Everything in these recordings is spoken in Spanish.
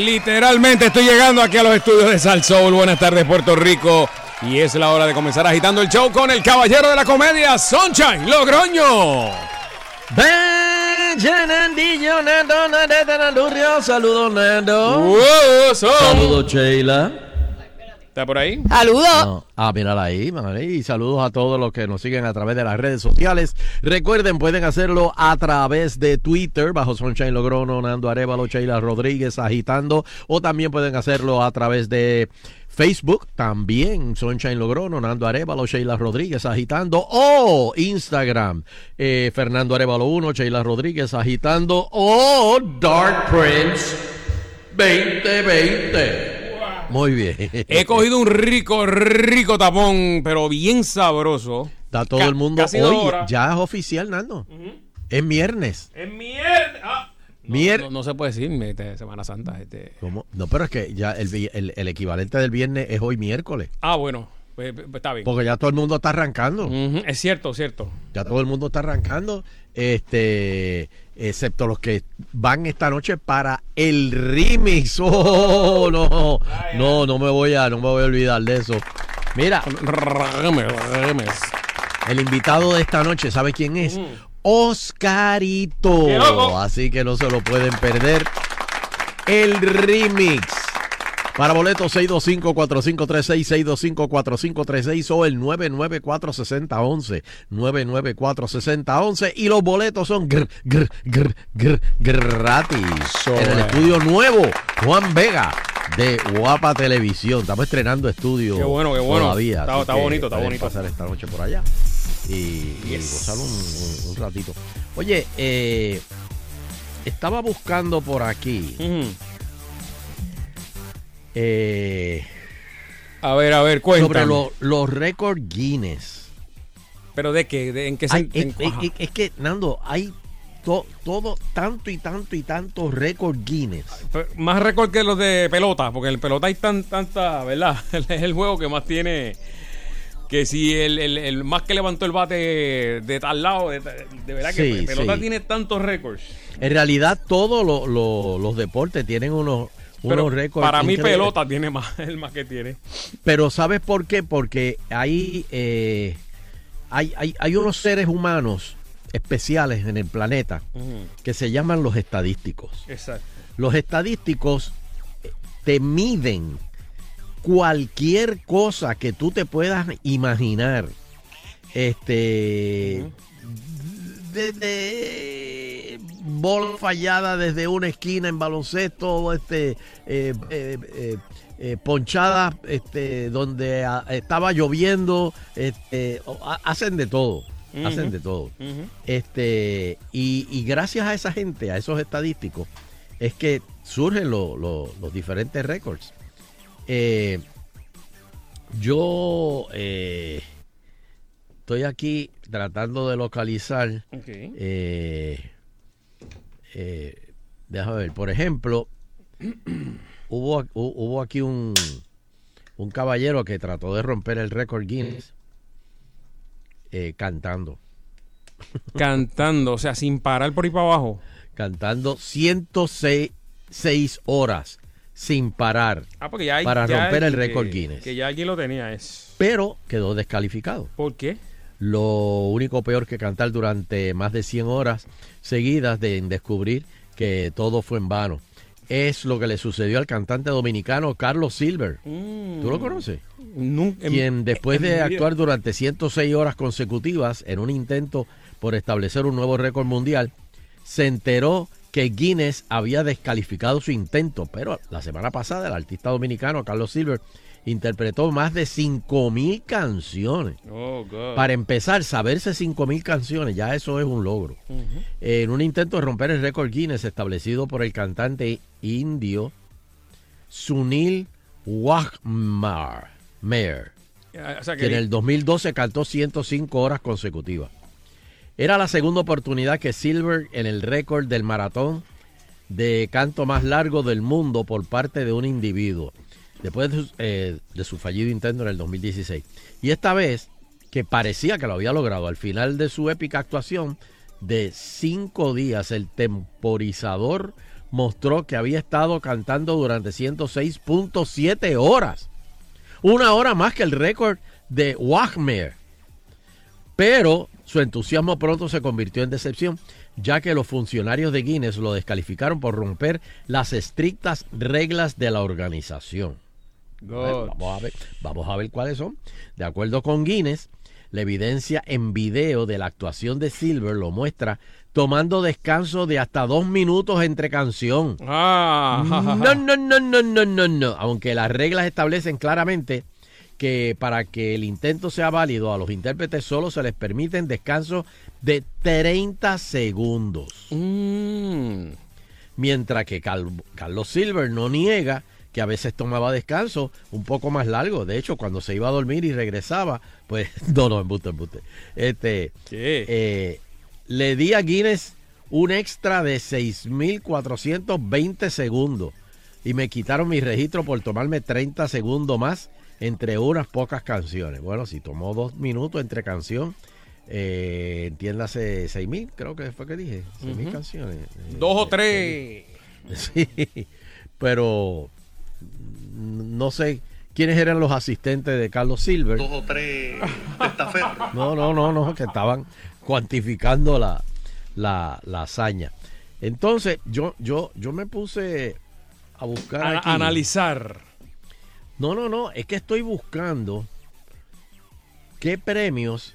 Literalmente estoy llegando aquí a los estudios de Sal Soul. Buenas tardes, Puerto Rico. Y es la hora de comenzar agitando el show con el caballero de la comedia, Sunshine Logroño. Saludos, Nando. Saludos, Sheila. ¿Está por ahí? Saludos. No. Ah, mírala ahí, madre. Y saludos a todos los que nos siguen a través de las redes sociales. Recuerden, pueden hacerlo a través de Twitter, bajo Sunshine Logrono, Nando Arevalo, Sheila Rodríguez, agitando. O también pueden hacerlo a través de Facebook, también Sunshine Logrono, Nando Arevalo, Sheila Rodríguez, agitando. O Instagram, eh, Fernando Arevalo 1, Sheila Rodríguez, agitando. O Dark Prince 2020. Muy bien. He cogido un rico, rico tapón, pero bien sabroso. Está todo el mundo. horas. ya es oficial, Nando. Es viernes. Es mierda. Ah. No, Mier- no, no se puede decir este, Semana Santa. Este. ¿Cómo? No, pero es que ya el, el- el equivalente del viernes es hoy miércoles. Ah, bueno, pues, pues, está bien. Porque ya todo el mundo está arrancando. Ujú, Es cierto, cierto. Ya todo el mundo está arrancando. Este, excepto los que van esta noche para el remix. Oh, no. No, no me voy a, no me voy a olvidar de eso. Mira. El invitado de esta noche, ¿sabe quién es? Oscarito. ¡Qué loco! Así que no se lo pueden perder. El remix. Para boletos 625-4536, 625-4536 o el 994-6011. 994-6011. Y los boletos son gr, gr, gr, gr, gratis. So, en el estudio nuevo, Juan Vega, de Guapa Televisión. Estamos estrenando estudio. Qué bueno, qué bueno. Todavía, Está- está bonito, está bonito. pasar esta noche por allá y, y Yes. gozar un, un- un ratito. Oye, eh, estaba buscando por aquí. Ujú. Eh, A ver, a ver, cuéntame. sobre lo- los récords Guinness. ¿Pero de qué? ¿De- ¿En qué se es, es- es- es que, Nando, hay to- todo, tanto y tanto y tantos récords Guinness. Más récord que los de pelota, porque en el pelota hay tan, tanta, ¿verdad? Es el juego que más tiene. Que si el, el- el más que levantó el bate de tal lado, de, de verdad que Sí, el pelota sí. tiene tantos récords. En realidad, todos lo- lo- los deportes tienen unos, Pero para mí increíbles. pelota tiene más, el más que tiene. Pero ¿sabes por qué? Porque hay, eh, hay, hay, hay unos seres humanos especiales en el planeta que se llaman los estadísticos. Exacto. Los estadísticos eh, te miden cualquier cosa que tú te puedas imaginar. Este. Desde bola fallada desde una esquina en baloncesto, este, eh, eh, eh, eh, ponchadas este, donde ah, estaba lloviendo, este, hacen de todo, hacen de todo. Este, y, y gracias a esa gente, a esos estadísticos, es que surgen lo- lo- los diferentes récords. Yo estoy aquí tratando de localizar. Eh, eh, déjame ver, por ejemplo, hubo, hu- hubo aquí un, un caballero que trató de romper el récord Guinness eh, cantando. Cantando, o sea, sin parar por ahí para abajo. cantando 106 seis horas sin parar Ah, porque ya hay- para ya romper el récord Guinness. Que ya alguien lo tenía. Es. pero quedó descalificado. ¿Por qué? Lo único peor que cantar durante más de 100 horas seguidas de descubrir que todo fue en vano. Es lo que le sucedió al cantante dominicano Carlos Silver. ¿Tú lo conoces? Nunca, en- quien después de actuar durante 106 horas consecutivas en un intento por establecer un nuevo récord mundial, se enteró que Guinness había descalificado su intento, pero la semana pasada el artista dominicano Carlos Silver interpretó más de 5.000 canciones. Oh, God. Para empezar, saberse 5.000 canciones, ya eso es un logro. En un intento de romper el récord Guinness establecido por el cantante indio Sunil Wagmar, Mayer, Ah, O sea, que en el 2012 cantó 105 horas consecutivas. Era la segunda oportunidad que Silver en el récord del maratón de canto más largo del mundo por parte de un individuo, después de su, eh, de su fallido intento en el 2016. Y esta vez, que parecía que lo había logrado, al final de su épica actuación de cinco días, el temporizador mostró que había estado cantando durante 106.7 horas. Una hora más que el récord de Wagner. Pero su entusiasmo pronto se convirtió en decepción, ya que los funcionarios de Guinness lo descalificaron por romper las estrictas reglas de la organización. Bueno, vamos, a ver, vamos a ver cuáles son. De acuerdo con Guinness, la evidencia en video de la actuación de Silver lo muestra tomando descanso de hasta dos minutos entre canción. Ah, No, no, no, no, no, no, no. Aunque las reglas establecen claramente que para que el intento sea válido a los intérpretes solo se les permiten descansos de 30 segundos. Mm. Mientras que Cal- Carlos Silver no niega que a veces tomaba descanso un poco más largo. De hecho, cuando se iba a dormir y regresaba, pues, no, no, embuste, embuste. Este, eh, le di a Guinness un extra de 6.420 segundos y me quitaron mi registro por tomarme 30 segundos más entre unas pocas canciones. Bueno, si tomó dos minutos entre canción, eh, entiéndase 6.000, creo que fue que dije, 6.000 Ujú. canciones. Eh, Dos o tres. Sí, pero no sé quiénes eran los asistentes de Carlos Silver. dos o tres testaferros. No, no, no, no, que estaban cuantificando la, la, la hazaña. Entonces, yo, yo, yo me puse a buscar. A- aquí. analizar. No, no, no, es que estoy buscando qué premios,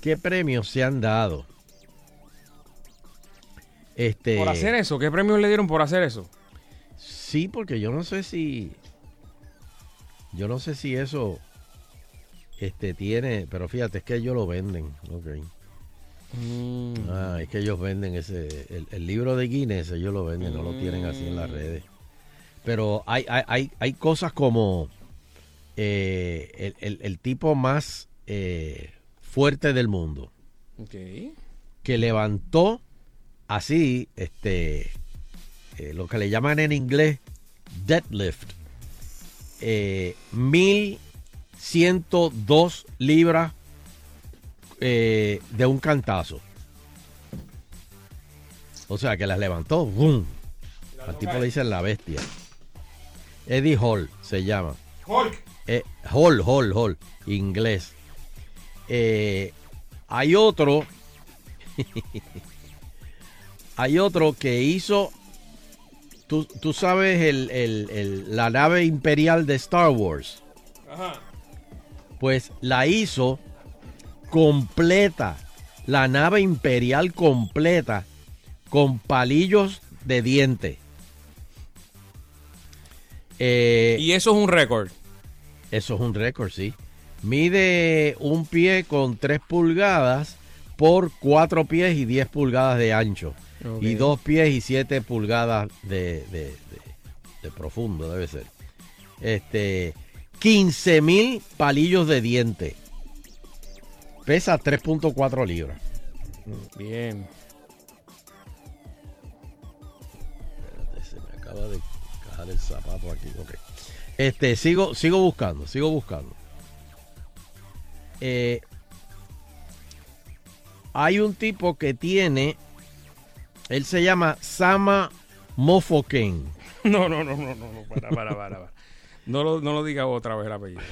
qué premios se han dado. Este, Por hacer eso. ¿Qué premios le dieron por hacer eso? Sí, porque yo no sé si. Yo no sé si eso. Este tiene. Pero fíjate, es que ellos lo venden. Ok. Mm. Ah, es que ellos venden ese. El, el libro de Guinness, ellos lo venden, no lo tienen así en las Mm. redes. Pero hay, hay, hay, hay cosas como. eh, el, el- el tipo más eh, fuerte del mundo. Ok. Que levantó así. Este. Eh, lo que le llaman en inglés deadlift. Eh, 1102 libras eh, de un cantazo. O sea que las levantó. ¡Bum! Al tipo le dicen la bestia. Eddie Hall se llama. Hulk. Eh, Hall, Hall, Hall. Inglés. Eh, hay otro. hay otro que hizo. Tú, tú sabes el- el- el- la nave imperial de Star Wars. Ajá. Pues la hizo completa. La nave imperial completa. Con palillos de diente. Eh, Y eso es un récord. eso es un récord, sí. Mide un pie con 3 pulgadas por 4 pies y 10 pulgadas de ancho. Ok. Y 2 pies y 7 pulgadas de, de- de- de profundo, debe ser. Este, 15 mil palillos de diente. Pesa 3.4 libras. Bien. Espérate, se me acaba de cajar el zapato aquí. ok. Este, sigo, sigo buscando, sigo buscando. Eh, hay un tipo que tiene, él se llama Sama Mofoken. No, no, no, no, no, no, para, para, para. para. No, lo, no lo diga otra vez el apellido.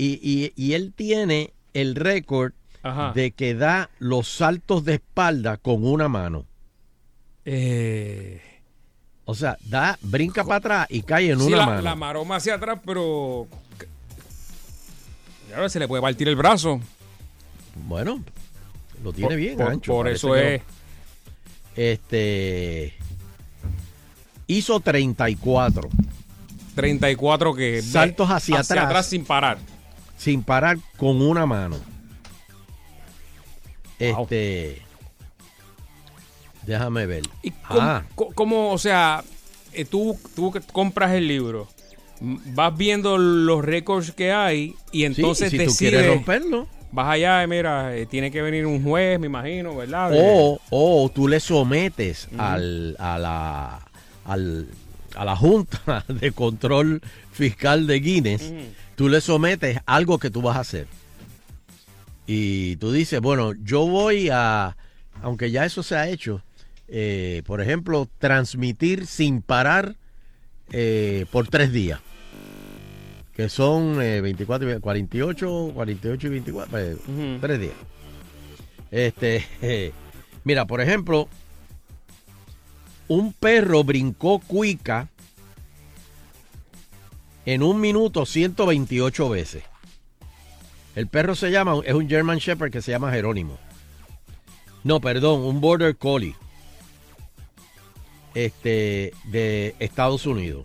Y, y- y él tiene el récord de que da los saltos de espalda con una mano. Eh, O sea, da, brinca para atrás y cae en sí, una la, mano. la maroma hacia atrás, pero. Ahora se le puede partir el brazo. Bueno, lo tiene Por- bien por, ancho. Por eso es. Este. Hizo 34 34 que. Saltos hacia atrás. sin parar. sin parar con una mano. Wow. Este. Déjame ver. ¿Y cómo, Ah. co- cómo, o sea, eh, tú, tú que compras el libro, vas viendo los récords que hay y Sí, entonces si tú decides, quieres romperlo. Vas allá, y mira, eh, tiene que venir un juez, me imagino, ¿verdad? De- O, o tú le sometes al, a, la, al- a la Junta de Control Fiscal de Guinness, tú le sometes algo que tú vas a hacer. Y tú dices, bueno, yo voy a, aunque ya eso se ha hecho, eh, por ejemplo, transmitir sin parar eh, por tres días. Que son eh, 24, y 48, 48 y 24, eh, Ujú. tres días. Este, eh, mira, por ejemplo, un perro brincó cuica en un minuto 128 veces. El perro se llama, es un German Shepherd que se llama Jerónimo. No, perdón, un Border Collie. Este, de Estados Unidos.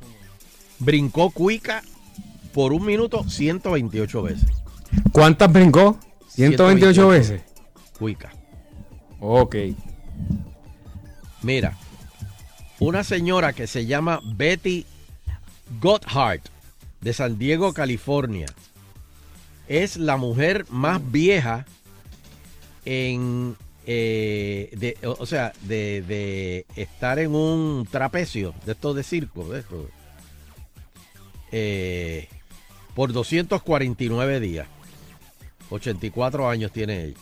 Brincó cuica por un minuto 128 veces. ¿Cuántas brincó? 128 veces. Cuica. Ok. Mira, una señora que se llama Betty Gotthard de San Diego, California, es la mujer más vieja en, eh, de- o o sea, de, de estar en un trapecio de estos de circo, de estos, eh, por 249 días. 84 años tiene ella.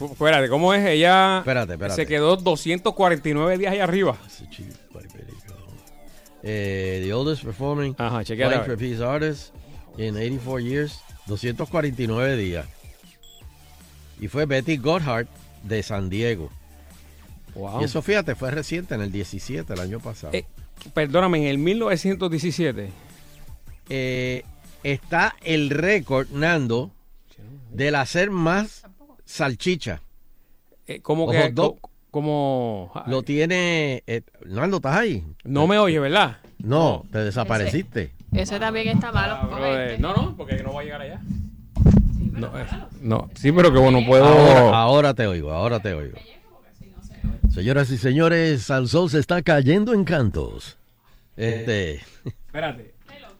Espérate, ¿cómo es? Ella Espérate, espérate. se quedó 249 días ahí arriba. Eh, the oldest performing Ajá, blind trapeze artist in 84 years, 249 días. Y fue Betty Gotthard de San Diego. Wow. Y eso, fíjate, fue reciente, en el 17, el año pasado. Eh, perdóname, en el 1917. Eh, está el récord, Nando, del hacer más salchicha. eh, como Los que. Como. Lo tiene... eh, Nando, ¿estás ahí? No me oye, ¿verdad? No, te desapareciste. Ese también está malo. Ah. No, no, porque no va a llegar allá. No, no, sí, pero que bueno, puedo. Ahora, ahora te oigo, ahora te oigo. Señoras y señores, Salsón se está cayendo en cantos. Este, Espérate.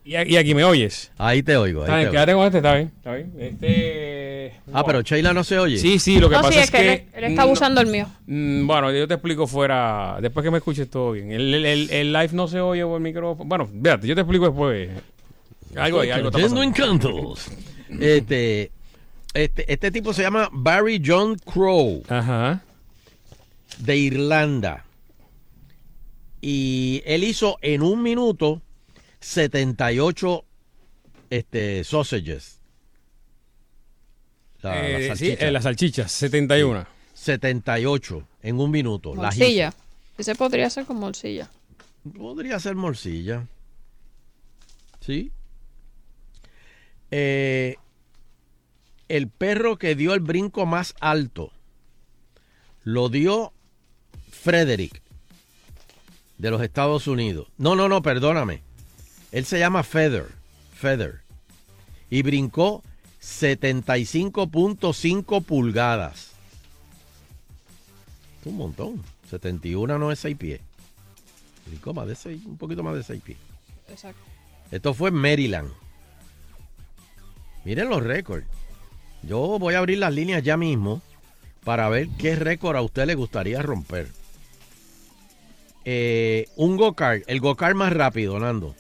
Y, aquí me oyes. ahí te oigo. Está ahí bien, te quédate con este, está bien. Está bien. Este. Ah, pero Sheila no se oye. Sí, sí, lo que No, pasa sí, es, es que, él, él está no- usando el mío. Mm, Bueno, yo te explico fuera. Después que me escuches todo bien. El, el- el- el live no se oye por el micrófono. Bueno, fíjate, yo te explico después. Algo ahí, algo está pasando. en cantos. Este, este, este tipo se llama Barry John Crow Ajá. de Irlanda. Y él hizo en un minuto 78 este, sausages. La, la Eh, sí, salchicha. eh, las salchichas, 71. 78 en un minuto. Las Morcilla. Ese podría ser con morcilla. Podría ser morcilla. ¿Sí? Eh, el perro que dio el brinco más alto lo dio Frederick de los Estados Unidos. No, no, no, perdóname. Él se llama Feather. Feather. Y brincó 75.5 pulgadas. Un montón. 71 no es 6 pies. Brincó más de 6, un poquito más de 6 pies. Exacto. Esto fue en Maryland. Miren los récords. Yo voy a abrir las líneas ya mismo para ver qué récord a usted le gustaría romper. Eh, un go-kart, el go-kart más rápido, Nando.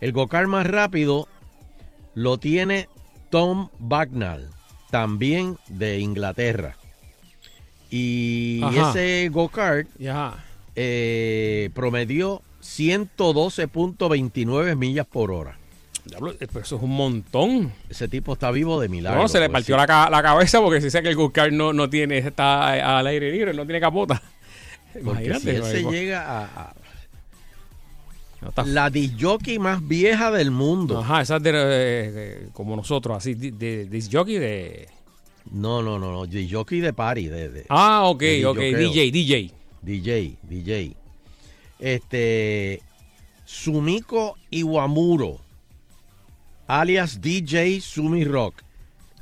El go-kart más rápido lo tiene Tom Bagnall, también de Inglaterra. Y Ajá. ese go-kart eh, promedió 112.29 millas por hora. Diablo, eh, pero eso es un montón. Ese tipo está vivo de milagro. No, se le pues, partió sí. la, la cabeza porque si sé que el Guscar no, no tiene, está al aire libre, no tiene capota. Porque Imagínate. si él se llega a, la disjockey más vieja del mundo. Ajá, esa es de, eh, como nosotros, así, de, de, disc jockey de... No, no, no, no, disjockey de party, de, Ah, ok, ok. DJ, DJ. DJ, DJ. Este Sumiko Iwamuro, alias DJ Sumi Rock,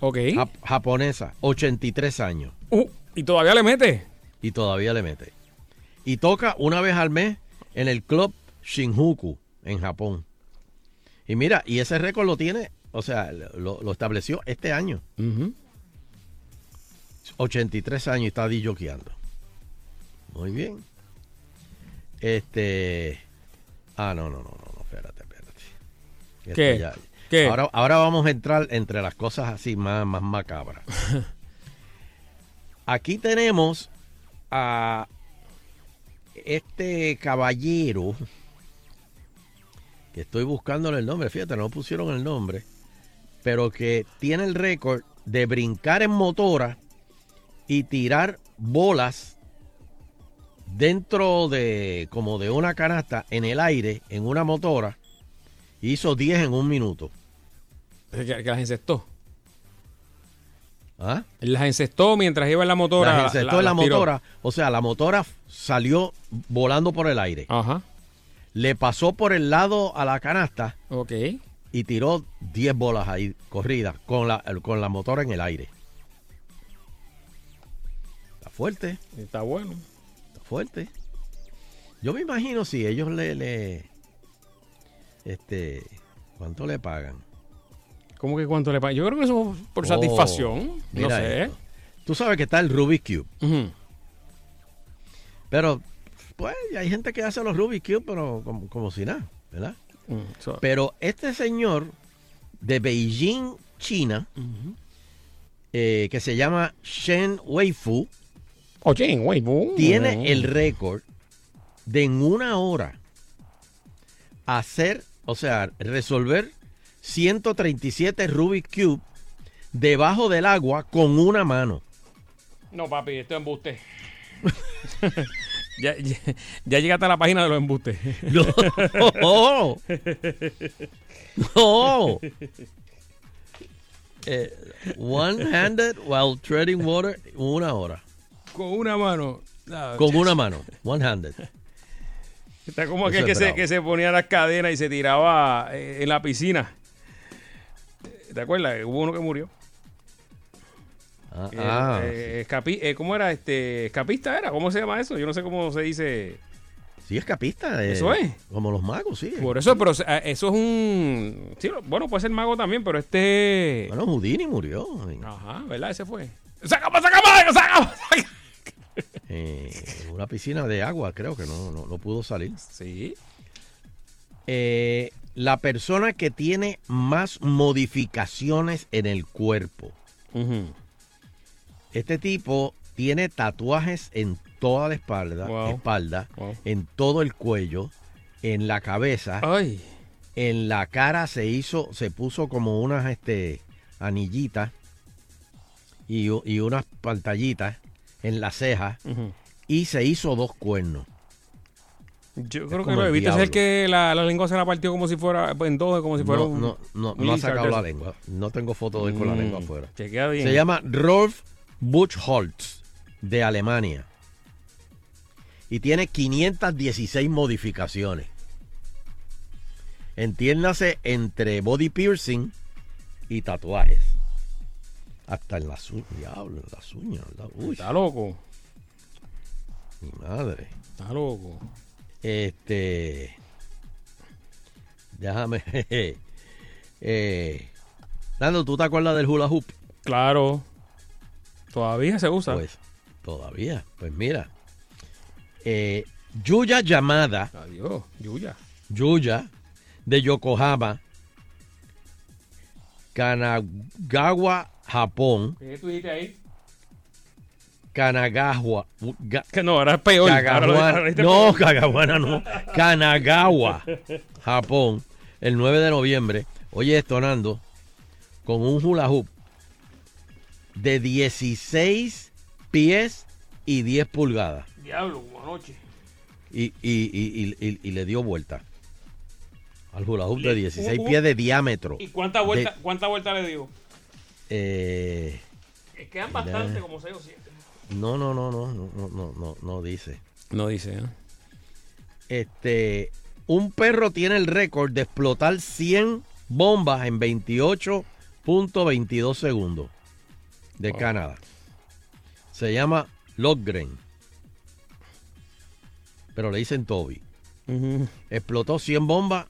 Ok. jap- japonesa, 83 años Uh, y todavía le mete. y todavía le mete. Y toca una vez al mes en el club Shinjuku en Japón. Y mira, y ese récord lo tiene, o sea, lo, lo estableció este año. Ujú. 83 años y está disjoqueando. Muy bien. Este. Ah, no, no, no, no, no, espérate, espérate. Esto ¿Qué? ya- ¿Qué? Ahora, ahora vamos a entrar entre las cosas así más, más macabras. Aquí tenemos a este caballero estoy buscándole el nombre, fíjate, no pusieron el nombre, pero que tiene el récord de brincar en motora y tirar bolas dentro de como de una canasta en el aire en una motora. Hizo 10 en un minuto. Que, que las encestó. ¿Ah? Las encestó mientras iba en la motora. Las encestó en la motora. O sea, la motora salió volando por el aire. Ajá. Le pasó por el lado a la canasta Ok. y tiró 10 bolas ahí corridas con la, con la motora en el aire. Está fuerte, Está bueno. está fuerte. Yo me imagino si ellos le, le este, ¿cuánto le pagan? ¿Cómo que cuánto le pagan? Yo creo que eso es por Oh, satisfacción. No sé. esto. Tú sabes que está el Rubik's Cube, pero pues hay gente que hace los Rubik's Cube, pero como, como si nada, ¿verdad? Mm, so- Pero este señor de Beijing, China, eh, que se llama Shen Weifu, Oye, güey, boom. tiene el récord de en una hora hacer, o sea, resolver 137 Rubik's Cube debajo del agua con una mano. No, papi, esto es embuste. ya, ya, ya llegaste a la página de los embustes. No. No. Eh, one-handed while treading water, una hora. Con una mano. Con una mano, one-handed. Está como aquel que se, que se ponía las cadenas y se tiraba eh, en la piscina. ¿Te acuerdas? Hubo uno que murió. Ah, Eh, ah, eh, escapi- eh, ¿Cómo era? este ¿Escapista era? ¿Cómo se llama eso? Yo no sé cómo se dice. sí, escapista. eh, Eso es. Como los magos, sí. Por eso, pero eso es un... Sí, bueno, puede ser mago también, pero este... Bueno, Houdini murió Ajá, ¿verdad? Ese fue. ¡Sácame, sácame, sácame! una piscina de agua, creo que no, no, no pudo salir. Sí. La persona que tiene más modificaciones en el cuerpo. Ujú. Este tipo tiene tatuajes en toda la espalda, Wow. espalda Wow. en todo el cuello, en la cabeza, Ay. en la cara se hizo, se puso como unas este, anillitas y, y unas pantallitas en la ceja y se hizo dos cuernos. Yo creo que lo visto. Es el que la, la lengua se la partió como si fuera en dos, como si fuera No, un. no, no, no ha sacado la lengua. No tengo foto de él con la Mm, lengua afuera. Chequea bien. Se llama Rolf Buchholz de Alemania. Y tiene 516 modificaciones. Entiéndase entre body piercing y tatuajes. Hasta en las uñas. Diablo, en las uñas. ¿verdad? Uy, Está loco. mi madre. Está loco. Este. Déjame. eh, Nando, ¿tú te acuerdas del hula hoop? Claro. Todavía se usa. Pues todavía. Pues mira. Eh, Yuya Yamada, Adiós. Yuya. Yuya, de Yokohama, Kanagawa, Japón. ¿Qué tú dijiste ahí? Kanagawa. Ga- Que no, ahora es peor. Ahora lo- Kagawa- ahora dijiste no. Kagawana no. Kanagawa, Japón, el 9 de noviembre. Oye, esto, Nando, con un hula hoop de 16 pies y 10 pulgadas. Diablo, como anoche. Y, y- y- y- y- y le dio vuelta al hula hoop de Le- 16 uh, uh. pies de diámetro. ¿Y cuánta vuelta, cuánta vuelta le dio? Eh, Eh, Quedan bastante, como 6 o 7. no, no, no, no, no, no, no, no, no dice. No dice, ¿eh? Este, un perro tiene el récord de explotar 100 bombas en 28.22 segundos de Wow. Canadá. Se llama Logren. Pero le dicen Toby. Explotó 100 bombas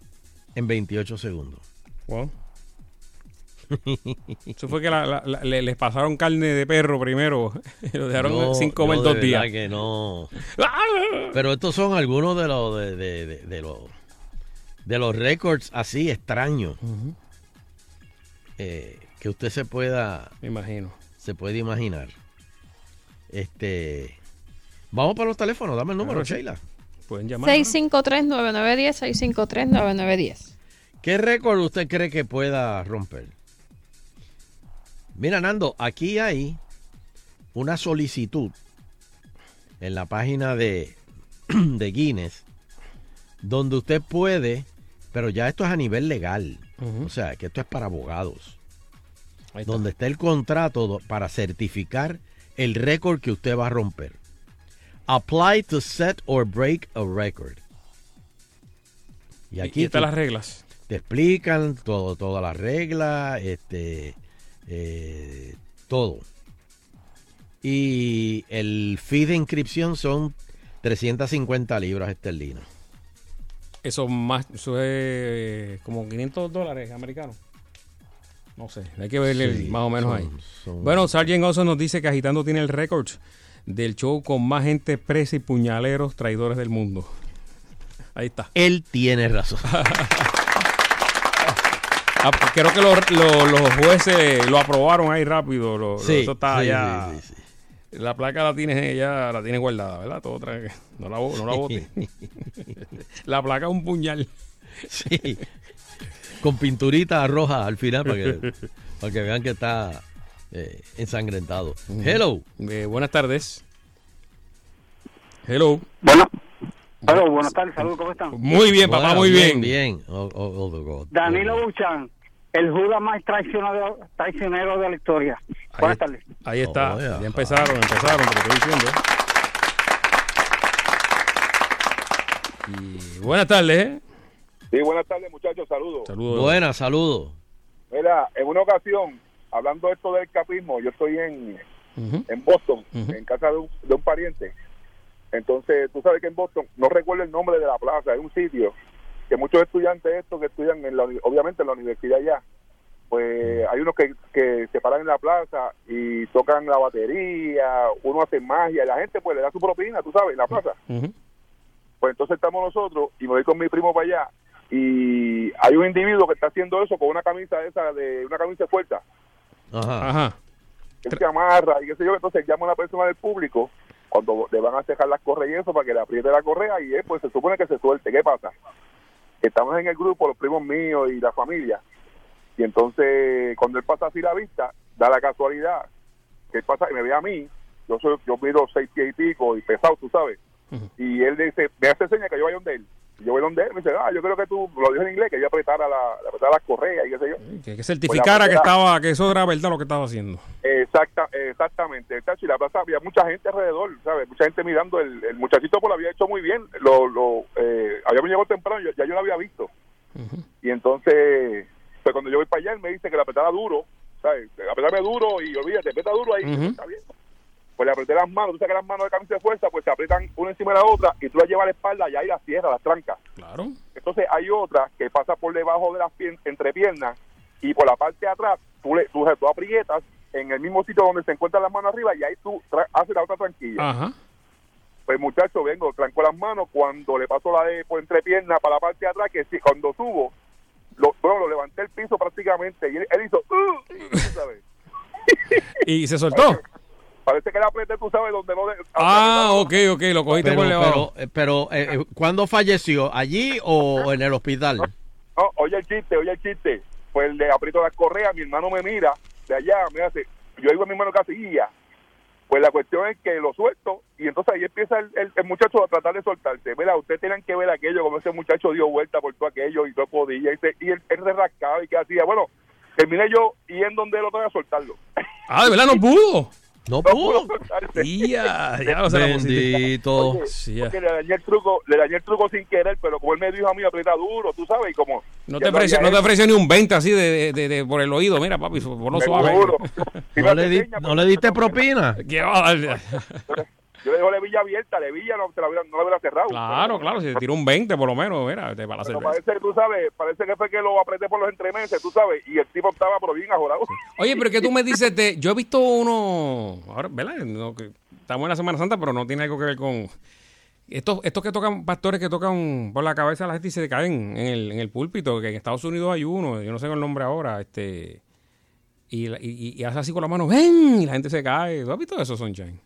en 28 segundos. Wow. Eso fue que la- la- la- le- les pasaron carne de perro primero. lo dejaron No, sin comer no, dos días. que no. Pero estos son algunos de los de, de- de- de los de los récords así extraños eh, que usted se pueda Me imagino. Se puede imaginar. Este vamos para los teléfonos, dame el número, Claro. Sheila. Pueden llamar. 653-9910, 653-9910. ¿Qué récord usted cree que pueda romper? Mira, Nando, aquí hay una solicitud en la página de, de Guinness donde usted puede, pero ya esto es a nivel legal, o sea, que esto es para abogados, está. donde está el contrato para certificar el récord que usted va a romper. Apply to set or break a record. Y aquí y están las reglas. te explican todo, todas las reglas, este, eh, todo. Y el fee de inscripción son 350 libras esterlinas. Eso más, eso es como 500 dólares americanos. No sé, hay que ver el- Sí, más o menos son- ahí. son- Bueno, Sargent Oso nos dice que Agitando tiene el récord del show con más gente presa y puñaleros traidores del mundo. Ahí está. Él tiene razón. Ah, pues creo que los, los- los jueces lo aprobaron ahí rápido. lo- Sí, eso está sí, ya. La placa la tienes ya la tienes guardada, ¿verdad? Todo otra- no la, no la bote. la placa es un puñal. Sí. Con pinturita roja al final para que, para que vean que está eh, ensangrentado. Hello. Eh, buenas tardes. Hello. Bueno, bueno, buenas tardes, saludos, ¿cómo están? Muy bien, papá, Bueno, muy bien. Bien. Oh, oh, oh, oh. Danilo Buchan, el Judas más traicionero, traicionero de la historia. Buenas Ahí, tardes. ahí está. Oh, ya. ya empezaron, empezaron, te lo estoy diciendo. Y buenas tardes, ¿eh? Sí, buenas tardes, muchachos, saludos. Saludos. Buenas, saludos. Mira, en una ocasión, hablando esto del capismo, yo estoy en, en Boston, en casa de un, de un pariente. Entonces, tú sabes que en Boston, no recuerdo el nombre de la plaza, es un sitio que muchos estudiantes estos que estudian, en la, obviamente en la universidad ya, pues hay unos que, que se paran en la plaza y tocan la batería, uno hace magia, y la gente pues le da su propina, tú sabes, en la plaza. Pues entonces estamos nosotros y me voy con mi primo para allá y hay un individuo que está haciendo eso con una camisa esa de una camisa de fuerza Ajá. Ajá. que se amarra y qué sé yo entonces llama a una persona del público cuando le van a cejar las correas y eso para que le apriete la correa y él pues se supone que se suelte ¿qué pasa? estamos en el grupo los primos míos y la familia y entonces cuando él pasa así la vista da la casualidad que él pasa y me ve a mí yo soy yo mido seis pies y pico y pesado tú sabes y él dice me hace señas que yo vaya donde él y yo voy donde él me dice ah yo creo que tú lo dijo en inglés que yo apretara la apretara las correas y qué sé yo Que, que certificara que primera- estaba, que eso era verdad lo que estaba haciendo. Exacta, exactamente. Y la plaza había mucha gente alrededor, ¿sabes? Mucha gente mirando. El, el muchachito pues lo había hecho muy bien. Lo, lo, eh, habíamos llegado temprano, yo- ya yo lo había visto. Y entonces, pues cuando yo voy para allá, él me dice que la apretara duro, ¿sabes? Apretarme duro y olvídate, aprieta duro ahí. Está bien. Pues le apreté las manos, tú sabes que las manos de camisa de fuerza, pues se aprietan una encima de la otra y tú la llevas a la espalda y ahí la cierras, las trancas. Claro. Entonces hay otra que pasa por debajo de las pien- entrepiernas y por la parte de atrás tú, le, tú, tú aprietas en el mismo sitio donde se encuentran las manos arriba y ahí tú haces la otra tranquilla. Ajá. Pues muchacho, vengo, tranco las manos cuando le paso la de por entrepierna para la parte de atrás, que sí, cuando subo, lo, bueno, lo levanté el piso prácticamente y él, él hizo, "Uh", sabes. Y se soltó. Parece que la apreté, tú sabes, donde no... de- Ah, ok, ok, lo cogiste Pero, por pero, eh, pero eh, eh, ¿cuándo falleció? ¿Allí o en el hospital? No, oye el chiste, oye el chiste. Pues le aprieto las correas, mi hermano me mira de allá, me hace, yo digo a mi hermano casi guía. Pues la cuestión es que lo suelto y entonces ahí empieza el, el- el muchacho a tratar de soltarse. Mira, ustedes tienen que ver aquello, como ese muchacho dio vuelta por todo aquello y no podía. Y, se- y él, él se rascaba y que hacía. Bueno, terminé yo y en donde otra vez a soltarlo. Ah, de verdad no pudo. No No pudo soltarse. Ya, ya no se. Bendito. Oye, Sí, ya. porque le dañé el truco, le dañé el truco sin querer, pero como él me dijo a mí, aprieta duro, tú sabes, y como... No te lo ofreció, no te ni un 20 así de, de, de- por el oído. Mira, papi, ponlo suave. seguro. Y ¿No le, di- ¿No le diste propina? ¿Qué va a dar? Yo le dejo la villa abierta, la villa no, se la hubiera, no la hubiera cerrado. Claro, claro, si te tiró un 20 por lo menos, mira, te para Pero cerveza. parece, tú sabes, parece que fue que lo apreté por los entremeses, tú sabes, y el tipo estaba pero bien ajorado. Oye, pero que tú me dices de. Yo he visto uno. Ahora, ¿verdad? No, que estamos en la Semana Santa, pero no tiene algo que ver con. Estos, estos que tocan, pastores que tocan por la cabeza a la gente y se caen en el, en el púlpito, que en Estados Unidos hay uno, yo no sé el nombre ahora, este. Y, y, y hace así con la mano, ¡ven! Y la gente se cae. ¿Tú has visto eso, Sunshine?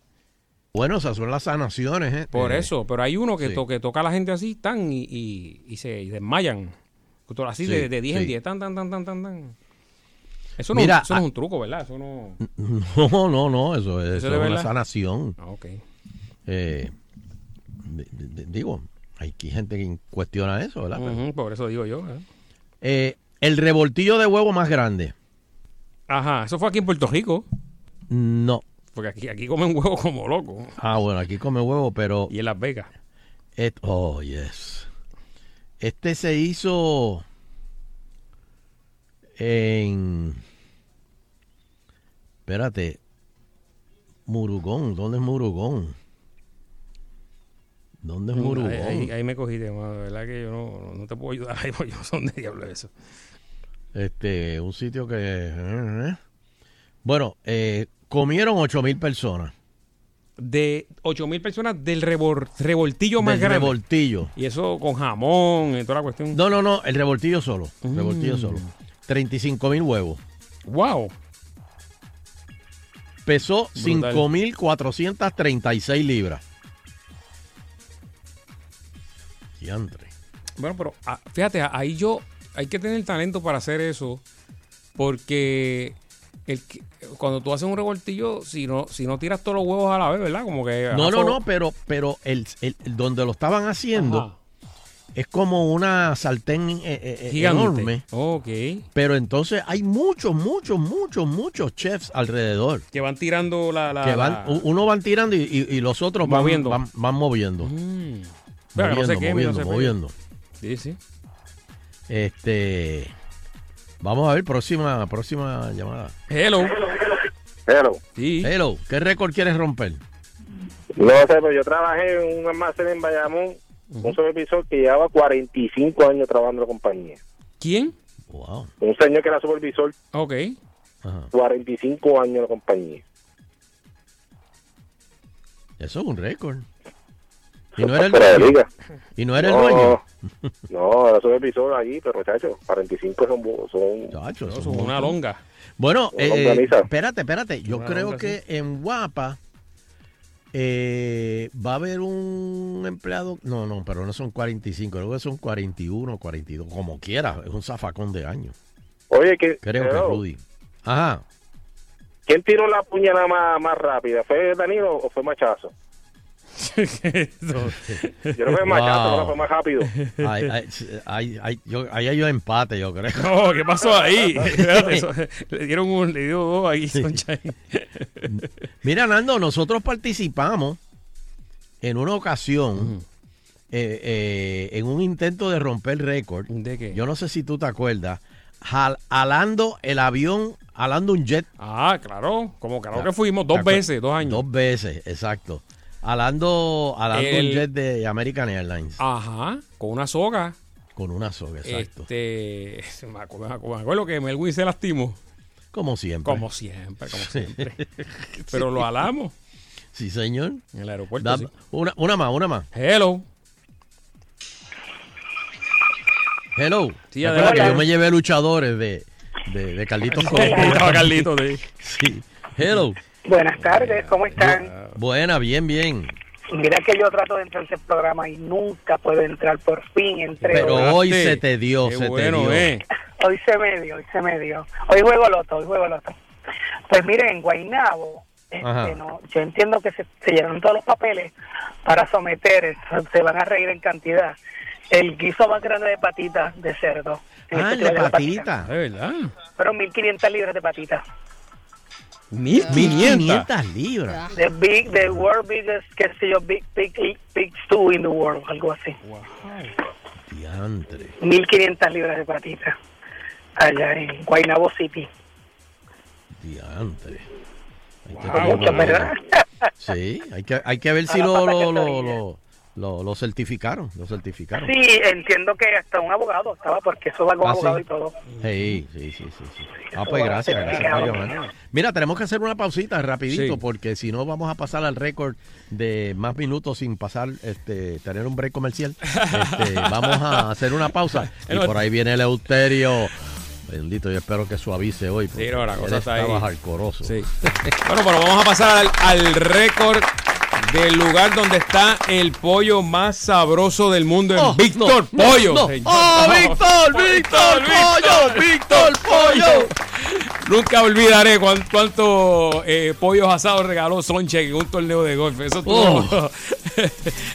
Bueno, esas son las sanaciones. ¿eh? Por Eh, eso, pero hay uno que, sí. to- que toca a la gente así, tan, y, y, y se y desmayan. Así Sí, de, de 10 en sí. 10, tan, tan, tan, tan, tan, tan. Eso no, Mira, eso no es ah- un truco, ¿verdad? Eso no. No, no, no, eso, es- ¿Eso eso de es una sanación. Ah, ok. Eh, di- di- digo, hay que- gente que cuestiona eso, ¿verdad? Por eso digo yo. ¿eh? eh, el revoltillo de huevo más grande. Ajá, eso fue aquí en Puerto Rico. No. Porque aquí, aquí comen huevo como loco. Ah, bueno, aquí come huevo, pero... Y en Las Vegas. et- oh, yes. Este se hizo en... Espérate. Murugón. ¿Dónde es Murugón? ¿Dónde es Murugón? Ahí, ahí- ahí me cogiste, mano. Verdad que yo no, no te puedo ayudar. Ahí, porque yo son de diablo eso. Este, un sitio que... eh, Bueno, eh, comieron ocho mil personas. De 8 mil personas del rebor- revoltillo más Del grande. revoltillo. Y eso con jamón y toda la cuestión. No, no, no, el revoltillo solo. Mm. Revoltillo solo. 35 mil huevos. ¡Wow! Pesó Brutal. 5.436 libras. Diantre. Bueno, pero ah, fíjate, ahí yo hay que tener talento para hacer eso porque el cuando tú haces un revoltillo, si no si no tiras todos los huevos a la vez, ¿verdad? Como que No, no, no, pero, pero el, el- donde lo estaban haciendo Ajá. es como una sartén eh, eh, eh, enorme. Ok. Pero entonces hay muchos, muchos, muchos, muchos chefs alrededor. Que van tirando la, la- que van, la- uno van tirando y, y- y los otros van Moviendo. Van, van moviendo. Mm. Pero que no moviendo, no moviendo, se pegue. moviendo. Sí, sí. Este, vamos a ver, próxima, próxima llamada. Hello. Sí. Hello, ¿qué récord quieres romper? No sé, pero yo trabajé en un almacén en Bayamón, un supervisor que llevaba 45 años trabajando en la compañía. ¿Quién? Wow. Un señor que era supervisor, Ok. Ajá. 45 años en la compañía. Eso es un récord. Y no era el dueño. diga, Y no era el no, dueño. no, era supervisor allí, pero muchachos, 45 son... son Chacho, eso Eso es es un una longa. Bueno, Una eh, espérate, espérate. Yo Una creo longa, que en Guapa eh, va a haber un empleado. No, no, pero no son 45, creo que son 41, 42, como quiera. Es un zafacón de años. Oye, que, Creo que Rudy. Ajá. ¿quién tiró la puñalada más, más rápida? ¿Fue Danilo o fue Machazo? Yo que fue pero fue más rápido. Ahí, ahí, ahí, ahí- yo, hay un empate, yo creo. No, ¿qué pasó ahí? Le dieron un, le dio dos ahí, Sunshine. Mira, Nando, nosotros participamos en una ocasión eh, eh, en un intento de romper récord. ¿De qué? Yo no sé si tú te acuerdas. jal- alando el avión, alando un jet. Ah, claro. Como claro que fuimos dos ¿Te acuer- veces, dos años. Dos veces, exacto. Alando, alando El- un jet de American Airlines. Ajá. Con una soga. Con una soga, exacto. Este. Me acuerdo, me que Melwin se lastimó. Como siempre. Como siempre, como siempre. Pero lo alamos Sí, señor. en el aeropuerto. Da- sí. una, una más, una más. Hello. Hello. Sí, ¿Te acuerdas adelante. que yo me llevé luchadores de, de, de Carlitos Colón? Ahí estaba Carlito, sí. Sí. Hello. Buenas tardes, ¿cómo están? Buena, bien, bien. Mira que yo trato de entrar a este programa y nunca puedo entrar, por fin entré. Pero hoy se te dio, Qué se bueno, te dio. eh. Hoy se me dio, hoy se me dio. Hoy juego loto, hoy juego loto. Pues miren, en Guaynabo, Ajá. este, no, yo entiendo que se, se llenaron todos los papeles para someter, se van a reír en cantidad, el guiso más grande de patitas de cerdo. en Ah, este de patita. De verdad. Fueron 1.500 libras de patitas. 1500. 1500 libras. The big, the world biggest, qué sé yo, big, big, big stew in the world, algo así. Diantre. 1.500 libras de patitas allá en Guaynabo City. Diantre. Hay que Wow. Mucho, ¿verdad? Sí, hay que, hay que ver si lo, lo, lo, lo, lo- lo certificaron. Lo certificaron. Sí, entiendo que hasta un abogado estaba, porque eso va con Ah, abogado sí. y todo. Sí, sí, sí, sí, sí. Ah, pues gracias, gracias llamar. Mira, tenemos que hacer una pausita rapidito Sí. porque si no vamos a pasar al récord de más minutos sin pasar, este, tener un break comercial. Este, vamos a hacer una pausa y por ahí viene el Euterio. Bendito, yo espero que suavice hoy. Sí, no, la cosa está estaba ahí. Sí. Bueno, pero vamos a pasar al, al récord del lugar donde está el pollo más sabroso del mundo, en Oh, Víctor no, Pollo. no. ¡Oh, Víctor! ¡Víctor Pollo! ¡Víctor Pollo! Nunca olvidaré cuán- cuántos eh, pollos asados regaló Sonche en un torneo de golf. Eso Oh.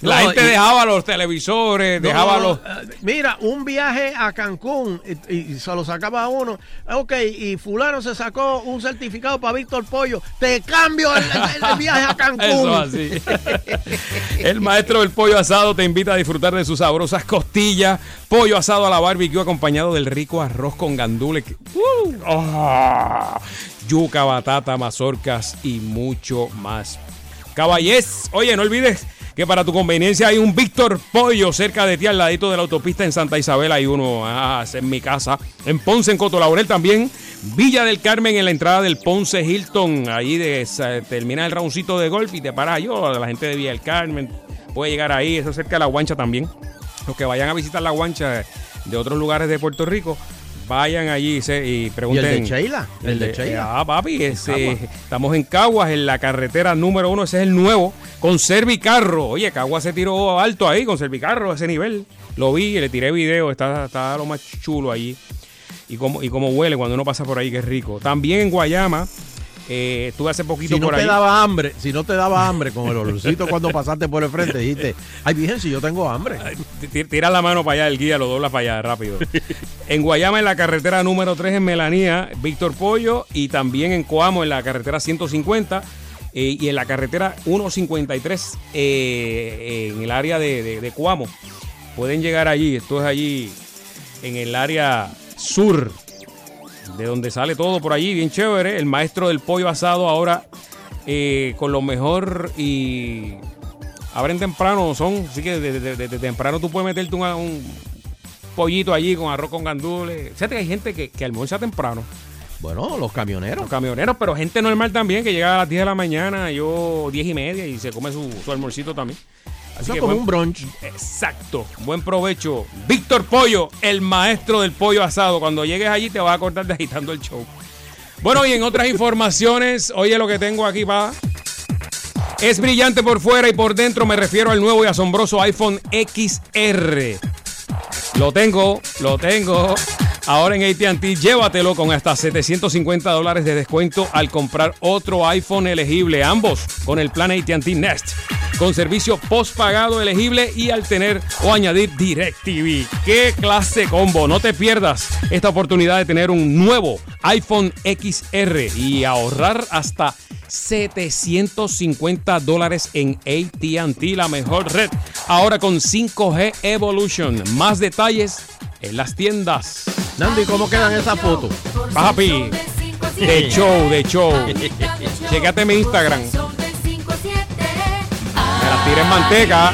La No, gente y- dejaba los televisores, No, dejaba los... eh, Mira, un viaje a Cancún y, y se lo sacaba a uno. Ok, y fulano se sacó un certificado para Víctor Pollo. Te cambio el, el- el viaje a Cancún. Eso así. El maestro del pollo asado te invita a disfrutar de sus sabrosas costillas, pollo asado a la barbecue acompañado del rico arroz con gandules, ¡Uh! ¡Ah! yuca, batata, mazorcas y mucho más. Caballés, oye, no olvides que para tu conveniencia hay un Víctor Pollo cerca de ti al ladito de la autopista en Santa Isabel. Hay uno, ah, es en mi casa. En Ponce, en Coto Laurel también. Villa del Carmen en la entrada del Ponce Hilton. Ahí de, termina el roundcito de golf y te paras yo. La gente de Villa del Carmen puede llegar ahí. Eso es cerca de la guancha también. Los que vayan a visitar la guancha de otros lugares de Puerto Rico, vayan allí se- y pregunten. ¿Y el de Sheila? El de Sheila. Ah, papi, ese- estamos en Caguas, en la carretera número uno, ese es el nuevo, con Servicarro. Oye, Caguas se tiró alto ahí con Servicarro, ese nivel. Lo vi, le tiré video, está, está lo más chulo allí. Y como, y como huele cuando uno pasa por ahí, que es rico. También en Guayama, eh, estuve hace poquito Si no por te ahí. daba hambre, si no te daba hambre con el olorcito cuando pasaste por el frente, dijiste, ay, virgen, si yo tengo hambre. Ti- Tira la mano para allá, el guía lo dobla para allá rápido. en Guayama, en la carretera número 3 en Melanía, Víctor Pollo. Y también en Coamo, en la carretera 150. eh, y en la carretera 153 eh, en el área de, de- de Coamo. Pueden llegar allí, esto es allí en el área sur, de donde sale todo por allí, bien chévere. El maestro del pollo asado ahora eh, con lo mejor y abren temprano, son, así que desde de, de temprano tú puedes meterte un, un pollito allí con arroz con gandules. Fíjate que hay gente que, que almuerza temprano, Bueno, los camioneros. los camioneros, pero gente normal también que llega a las 10 de la mañana, yo 10 y media y se come su, su almuercito también. Así que como buen- un brunch. Exacto, buen provecho. Víctor Pollo, el maestro del pollo asado. Cuando llegues allí te vas a acordar de agitando el show. Bueno, y en otras informaciones, oye lo que tengo aquí, pa. Es brillante por fuera y por dentro, me refiero al nuevo y asombroso iPhone XR. Lo tengo, lo tengo. Ahora en ATT, llévatelo con hasta 750 dólares de descuento al comprar otro iPhone elegible, ambos con el plan ATT Nest, con servicio postpagado elegible y al tener o añadir DirecTV. ¡Qué clase combo! No te pierdas esta oportunidad de tener un nuevo iPhone XR y ahorrar hasta 750 dólares en ATT, la mejor red. Ahora con 5G Evolution. Más detalles en las tiendas. Nando, ¿y cómo quedan esas fotos? Papi, de show, de show. Checate mi Instagram. Me las tiré en manteca.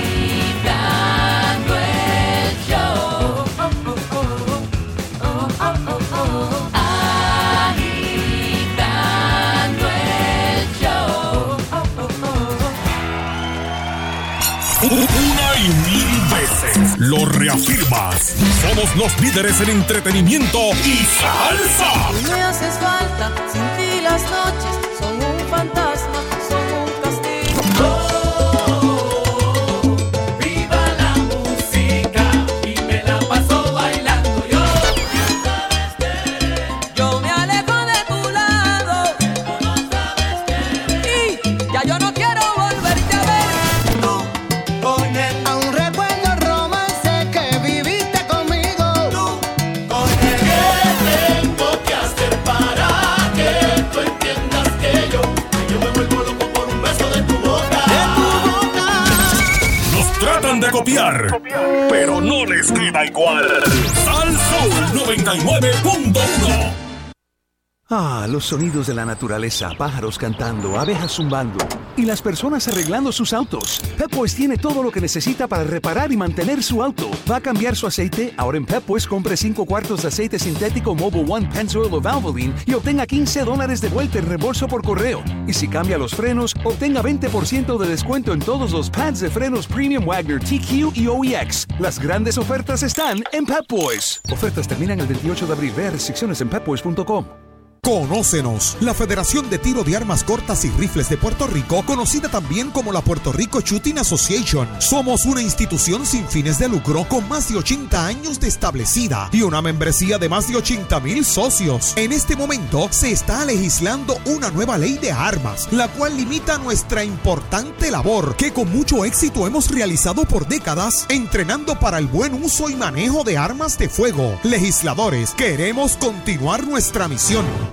Lo reafirmas. Somos los líderes en entretenimiento y salsa. Me haces falta, sin ti las noches son un fantasma, copiar, pero no les queda igual. Sal Soul 99.1. Ah, los sonidos de la naturaleza, pájaros cantando, abejas zumbando y las personas arreglando sus autos. Pep Boys tiene todo lo que necesita para reparar y mantener su auto. ¿Va a cambiar su aceite? Ahora en Pep Boys compre 5 cuartos de aceite sintético Mobile One Pennzoil o Valvoline y obtenga 15 dólares de vuelta en reembolso por correo. Y si cambia los frenos, obtenga 20% de descuento en todos los pads de frenos Premium Wagner TQ y OEX. Las grandes ofertas están en Pep Boys. Ofertas terminan el 28 de abril. Vea restricciones en pepboys.com. Conócenos, la Federación de Tiro de Armas Cortas y Rifles de Puerto Rico, conocida también como la Puerto Rico Shooting Association. Somos una institución sin fines de lucro con más de 80 años de establecida y una membresía de más de 80 mil socios. En este momento se está legislando una nueva ley de armas, la cual limita nuestra importante labor que con mucho éxito hemos realizado por décadas, entrenando para el buen uso y manejo de armas de fuego. Legisladores, queremos continuar nuestra misión.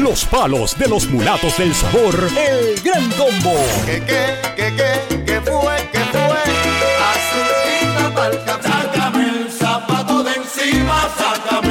Los palos de los mulatos del sabor. El gran combo. ¿Qué, qué, qué, qué, qué fue, qué fue? Azulita palca, sácame el zapato de encima, sácame.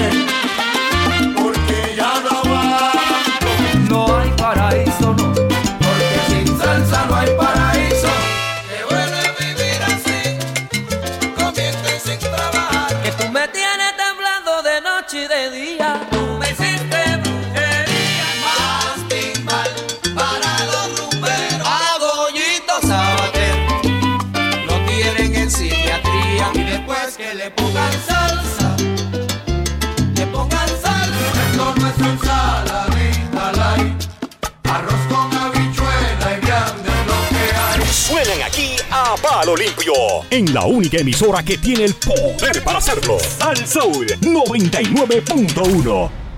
Palo limpio. En la única emisora que tiene el poder para hacerlo. Al Soul 99.1.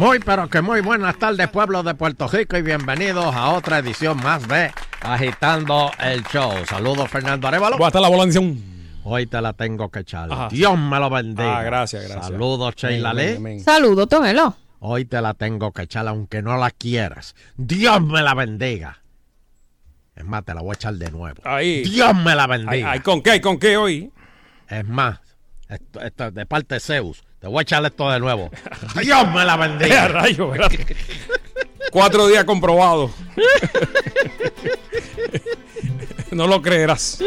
Muy, pero que muy buenas tardes, pueblo de Puerto Rico, y bienvenidos a otra edición más de Agitando el Show. Saludos, Fernando Arevalo. Voy a estar la volanción. Hoy te la tengo que echar. Ajá. Dios me lo bendiga. Ah, gracias, gracias. Saludos, Sheila Lee. Saludos, tómelo. Hoy te la tengo que echar aunque no la quieras. Dios me la bendiga. Es más, te la voy a echar de nuevo. Ahí. Dios me la bendiga. Ay, ay, ¿Con qué? ¿Con qué hoy? Es más, esto, esto de parte de Zeus. Te voy a echar esto de nuevo. Dios me la ¡Eh, bendiga. rayo! Cuatro días comprobado. no lo creerás.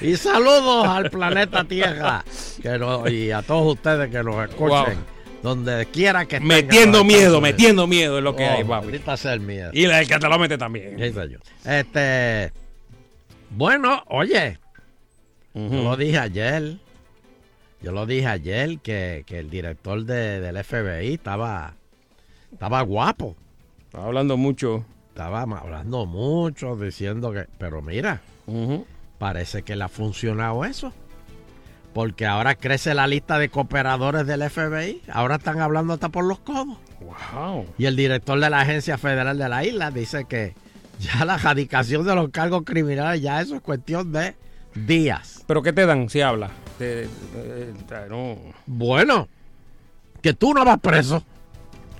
Y saludos al planeta Tierra que no- y a todos ustedes que nos escuchen. Wow. Donde quiera que estén. Metiendo miedo, metiendo miedo es lo que Oh, hay, papi. Ahorita ser miedo. Y del que te lo mete también. Sí, señor. Este. Bueno, oye. Yo lo dije ayer. Yo lo dije ayer que, que el director de- del FBI estaba. Estaba guapo. Estaba hablando mucho. Estaba hablando mucho, diciendo que. Pero mira, parece que le ha funcionado eso. Porque ahora crece la lista de cooperadores del FBI. Ahora están hablando hasta por los codos. Wow. Y el director de la Agencia Federal de la Isla dice que ya la erradicación de los cargos criminales, ya eso es cuestión de días. ¿Pero qué te dan si habla? Eh, eh, no. Bueno, que tú no vas preso.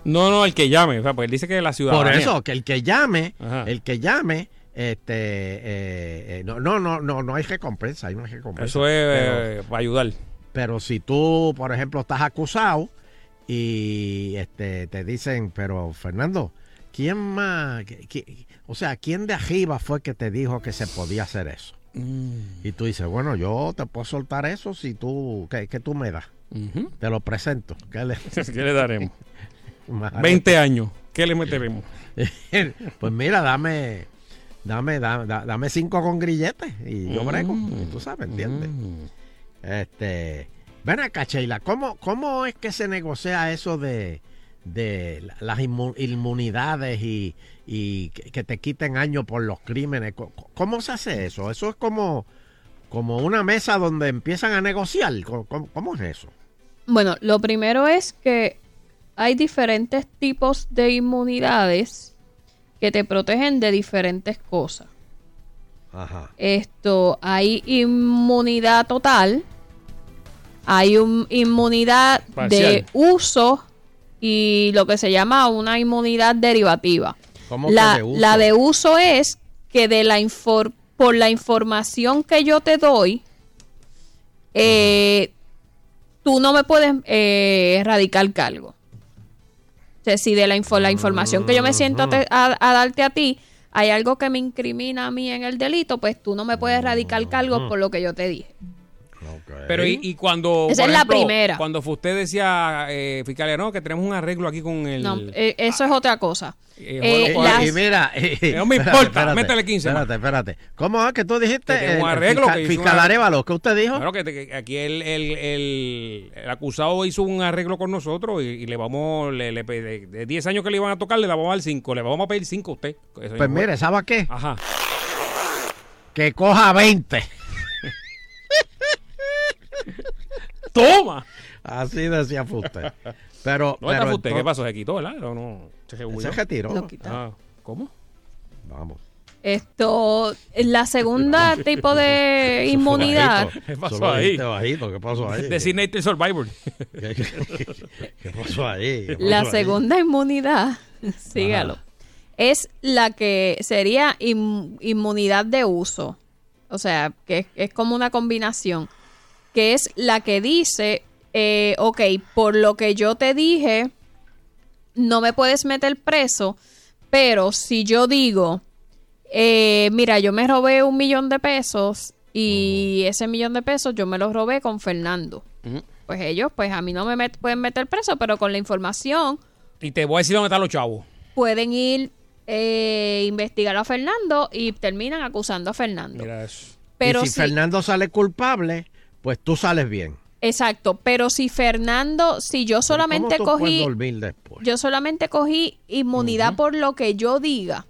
No, no, el que llame. O sea, pues él dice que la ciudadanía. Por eso, que el que llame, Ajá. el que llame, este, eh, eh, no, no, no, no, no hay recompensa, hay recompensa. Eso es Pero- eh, para ayudar. Pero si tú, por ejemplo, estás acusado y este, te dicen, pero Fernando, ¿quién más? qué- qué- o sea, ¿quién de arriba fue que te dijo que se podía hacer eso? Y tú dices, bueno, yo te puedo soltar eso si tú, ¿qué, qué tú me das? Te lo presento. ¿Qué le, ¿Qué le daremos? Imagínate. 20 años. ¿Qué le meteremos? pues mira, dame, dame, da- da- dame cinco con grilletes y yo brego. Y tú sabes, ¿entiendes? Este, ven acá, Sheila, ¿cómo, ¿cómo es que se negocia eso de, de las inmu- inmunidades y, y que te quiten años por los crímenes? ¿Cómo se hace eso? Eso es como, como una mesa donde empiezan a negociar. ¿Cómo, es eso? Bueno, lo primero es que hay diferentes tipos de inmunidades que te protegen de diferentes cosas. Ajá. Esto, hay inmunidad total, hay un, inmunidad de uso y lo que se llama una inmunidad derivativa. ¿Cómo que la, de uso? la de uso es que de la infor- por la información que yo te doy, eh, tú no me puedes eh, erradicar cargo. O sea, si de la, info- la información que yo me siento a, te- a- darte a ti, hay algo que me incrimina a mí en el delito, pues tú no me puedes radicar cargos por lo que yo te dije. Pero y, y cuando. Esa por es la primera. Cuando usted decía, eh, fiscalía, no, que tenemos un arreglo aquí con el. No, eh, eso es otra cosa. Eh, Eh, bueno, las- Y mira, No me importa, métele 15 más. Espérate, espérate. ¿Cómo es que tú dijiste? Que un Eh, arreglo fiscal, que fiscal una- ¿qué usted dijo? Claro que, te- que aquí el, el, el, el acusado hizo un arreglo con nosotros y, y le vamos, le, le de, de 10 años que le iban a tocar, le vamos a dar 5. Le vamos a pedir 5 a usted. Eso Pues es mire, ¿sabe qué? Ajá. Que coja 20. ¡Toma! Así decía Fuster. Pero, ¿Dónde está pero usted? ¿Qué entonces- pasó? ¿Se quitó, verdad? ¿O no? Se Se retiró. Lo quitaron. Ah, ¿Cómo? Vamos. Esto, la segunda tipo de inmunidad. bajito. ¿Qué pasó ahí? bajito, bajito. ¿Qué pasó ahí? Designated Survivor. ¿Qué, qué- qué pasó ahí? ¿Qué La pasó ahí? segunda inmunidad, sígalo, es la que sería in- inmunidad de uso. O sea, que es, es como una combinación. Que es la que dice, eh, ok, por lo que yo te dije, no me puedes meter preso, pero si yo digo, eh, mira, yo me robé un millón de pesos y ese millón de pesos yo me lo robé con Fernando. Pues ellos, pues a mí no me met- pueden meter preso, pero con la información Y te voy a decir dónde están los chavos. pueden ir eh, investigar a Fernando y terminan acusando a Fernando. Mira eso. Pero y si si- Fernando sale culpable, pues tú sales bien. Exacto, pero si Fernando, si yo solamente ¿Cómo tú puedes cogí, dormir después? yo solamente cogí inmunidad por lo que yo diga.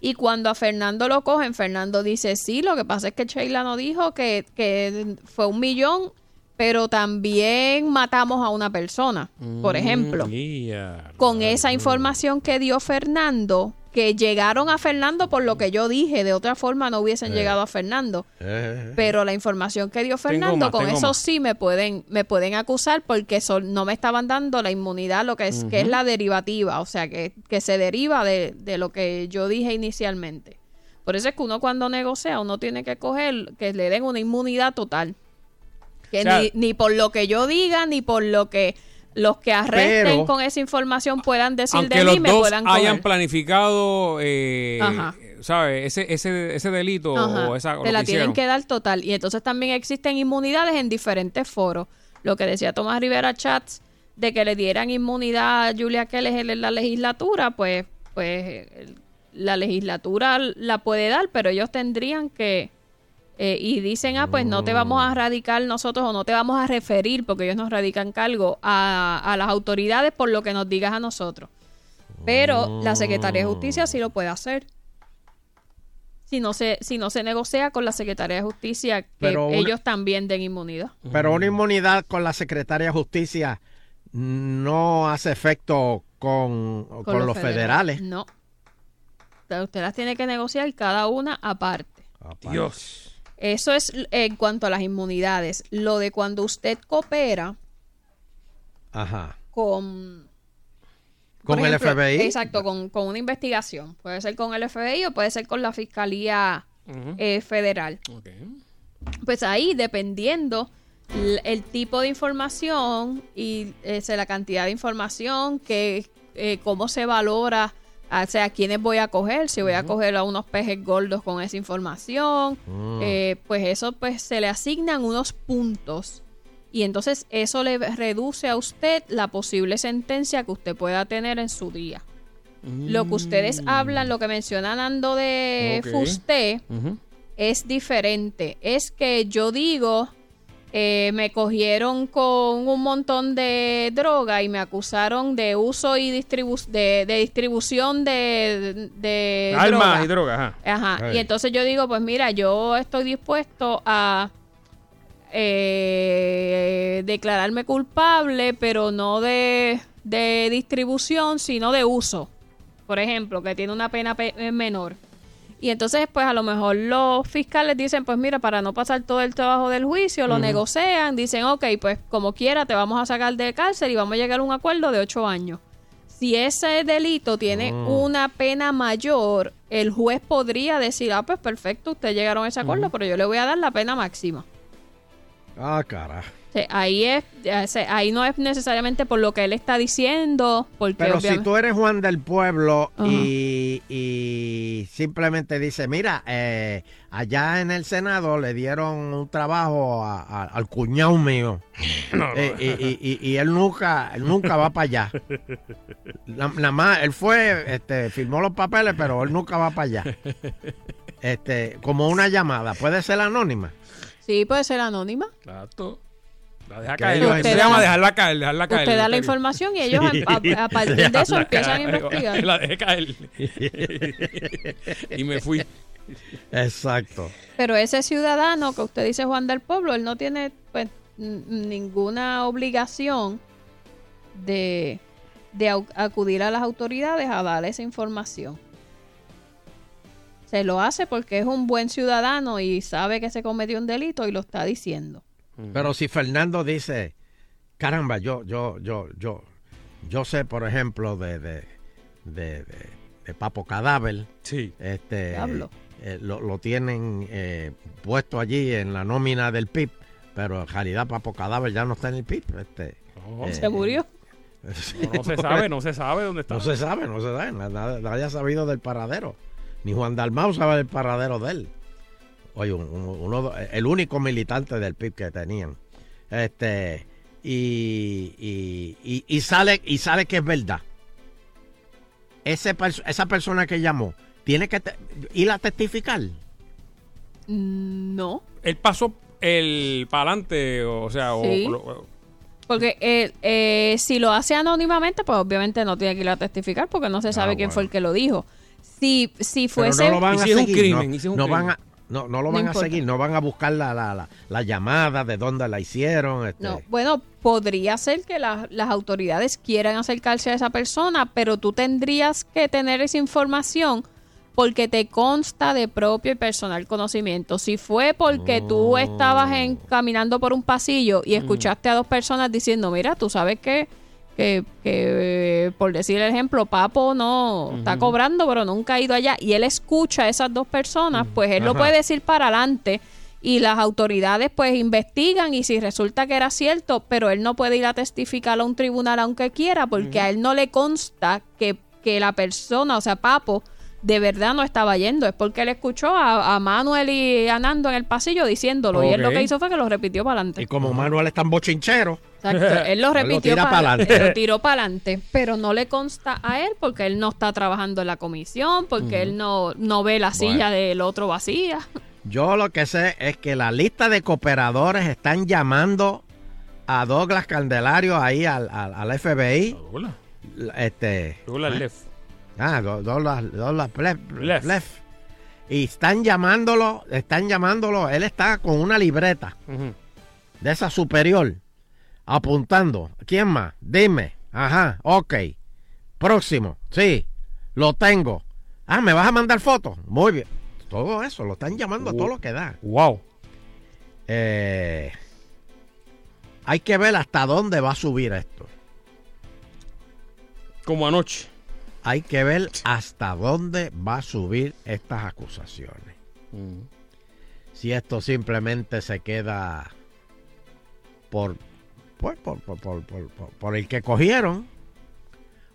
Y cuando a Fernando lo cogen, Fernando dice, sí, lo que pasa es que Sheila no dijo que, que fue un millón, pero también matamos a una persona, por ejemplo. Mm, ya. con esa información que dio Fernando, que llegaron a Fernando por lo que yo dije, de otra forma no hubiesen Eh. llegado a Fernando. Eh, Pero la información que dio Fernando, más, con eso más. sí me pueden, me pueden acusar porque son, no me estaban dando la inmunidad, lo que es, que es la derivativa, o sea, que, que se deriva de, de lo que yo dije inicialmente. Por eso es que uno cuando negocia, uno tiene que coger, que le den una inmunidad total. Que O sea- ni, ni por lo que yo diga, ni por lo que los que arresten Pero- con esa información puedan decir de los mí, me dos puedan hayan planificado, eh, Ajá. ¿sabes? Ese, ese, ese delito Ajá, o esa te la que tienen que dar total. Y entonces también existen inmunidades en diferentes foros. Lo que decía Tomás Rivera Chats, de que le dieran inmunidad a Julia Keller en la legislatura, pues, pues la legislatura la puede dar, pero ellos tendrían que... eh, y dicen, ah, pues no te vamos a radicar nosotros o no te vamos a referir, porque ellos nos radican cargo a, a las autoridades por lo que nos digas a nosotros. Pero la Secretaría de Justicia sí lo puede hacer si no se si no se negocia con la Secretaría de Justicia que Pero una- ellos también den inmunidad. Pero una inmunidad con la Secretaria de Justicia no hace efecto con, con, los federales. No. Usted las tiene que negociar cada una aparte. Dios. Eso es en cuanto a las inmunidades. Lo de cuando usted coopera Ajá. con Con el FBI. Exacto, con, con una investigación. Puede ser con el FBI o puede ser con la Fiscalía eh, Federal. Pues ahí, dependiendo el tipo de información y ese, la cantidad de información, que eh, cómo se valora, o sea, a quiénes voy a coger, si voy a coger a unos pejes gordos con esa información, Mm. eh, pues eso pues se le asignan unos puntos y entonces eso le reduce a usted la posible sentencia que usted pueda tener en su día. Lo que ustedes hablan, lo que mencionan Ando de Ok. Fuste, Ujú. es diferente. Es que yo digo, eh, me cogieron con un montón de droga y me acusaron de uso y distribu de, de distribución de, de Armas droga. y drogas, ajá. Ajá. Ay. Y entonces yo digo, pues mira, yo estoy dispuesto a eh, declararme culpable, pero no de, de distribución, sino de uso. Por ejemplo, que tiene una pena pe- menor. Y entonces, pues a lo mejor los fiscales dicen, pues mira, para no pasar todo el trabajo del juicio, lo negocian, dicen, ok, pues como quiera, te vamos a sacar de cárcel y vamos a llegar a un acuerdo de ocho años. Si ese delito tiene Mm. una pena mayor, el juez podría decir, ah, pues perfecto, ustedes llegaron a ese acuerdo, pero yo le voy a dar la pena máxima. Ah, carajo. Ahí es, ahí no es necesariamente por lo que él está diciendo, porque Pero si tú eres Juan del Pueblo y, y simplemente dice, mira, eh, allá en el Senado le dieron un trabajo a- a- al cuñado mío Eh, y, y- y- y él nunca él nunca va para allá. Na- Nada más, él fue, este, firmó los papeles, pero él nunca va para allá. Este, como una llamada, puede ser anónima. sí puede ser anónima. Exacto. La deja caer. ellos Se Usted llama da- dejarla caer, dejarla caer. Usted da la información y ellos a, a- a partir de eso empiezan a investigar. La dejé caer. y me fui. Exacto. Pero ese ciudadano que usted dice Juan del Pueblo, él no tiene pues n- ninguna obligación de, de au- acudir a las autoridades a darle esa información. Se lo hace porque es un buen ciudadano y sabe que se cometió un delito y lo está diciendo. Pero si Fernando dice, caramba, yo, yo, yo, yo, yo sé, por ejemplo, de, de, de, de- de Papo Cadáver. Sí. Este, Diablo. eh, lo, lo tienen eh, puesto allí en la nómina del PIB, pero en realidad Papo Cadáver ya no está en el PIB. Este, eh, Se murió. No, no se sabe, no se sabe dónde está. No se sabe, no se sabe. na- Nadie, nadie ha sabido del paradero. Ni Juan Dalmau sabe del paradero de él. Oye, un- un- uno, el único militante del PIB que tenían. Este, y, y, y- y sale, y sale que es verdad. Ese pers- esa persona que llamó tiene que te- ir a testificar. No. Él pasó el para adelante, o sea, o- Porque eh, eh, si lo hace anónimamente, pues obviamente no tiene que ir a testificar porque no se sabe quién fue el que lo dijo. Si, si Pero fuese... no lo van ¿Y a si es un seguir. crimen? no, ¿Y si es un no crimen? van a, no, no lo No van a seguir, no van a buscar la, la, la, la llamada de dónde la hicieron. Este. No, bueno, podría ser que la- las autoridades quieran acercarse a esa persona, pero tú tendrías que tener esa información porque te consta de propio y personal conocimiento. Si fue porque tú estabas en, caminando por un pasillo y escuchaste a dos personas diciendo, mira, tú sabes que, que, que, por decir el ejemplo, Papo no está cobrando, pero nunca ha ido allá, y él escucha a esas dos personas, pues él lo puede decir para adelante y las autoridades pues investigan y si resulta que era cierto, pero él no puede ir a testificar a un tribunal aunque quiera porque a él no le consta que, que la persona, o sea, Papo, de verdad no estaba yendo, es porque él escuchó a, a Manuel y a Nando en el pasillo diciéndolo y él lo que hizo fue que lo repitió para adelante. Y como Manuel es tan bochinchero. Exacto, él lo repitió tira para adelante, lo tiró para adelante, pero no le consta a él porque él no está trabajando en la comisión, porque él no, no ve la silla Bueno. del otro vacía. Yo lo que sé es que la lista de cooperadores están llamando a Douglas Candelario ahí al, al, al FBI. Este, Douglas ¿eh? Leff. Ah, Do- Douglas, Douglas Leff. Leff. Y están llamándolo, están llamándolo, él está con una libreta de esa superior, apuntando. ¿Quién más? Dime. Ajá, ok. Próximo. Sí, lo tengo. Ah, ¿me vas a mandar fotos? Muy bien. Todo eso, lo están llamando a todo lo que da. Wow. Eh, hay que ver hasta dónde va a subir esto. Como anoche. Hay que ver hasta dónde va a subir estas acusaciones. Si esto simplemente se queda por, por, por, por, por- por- el que cogieron,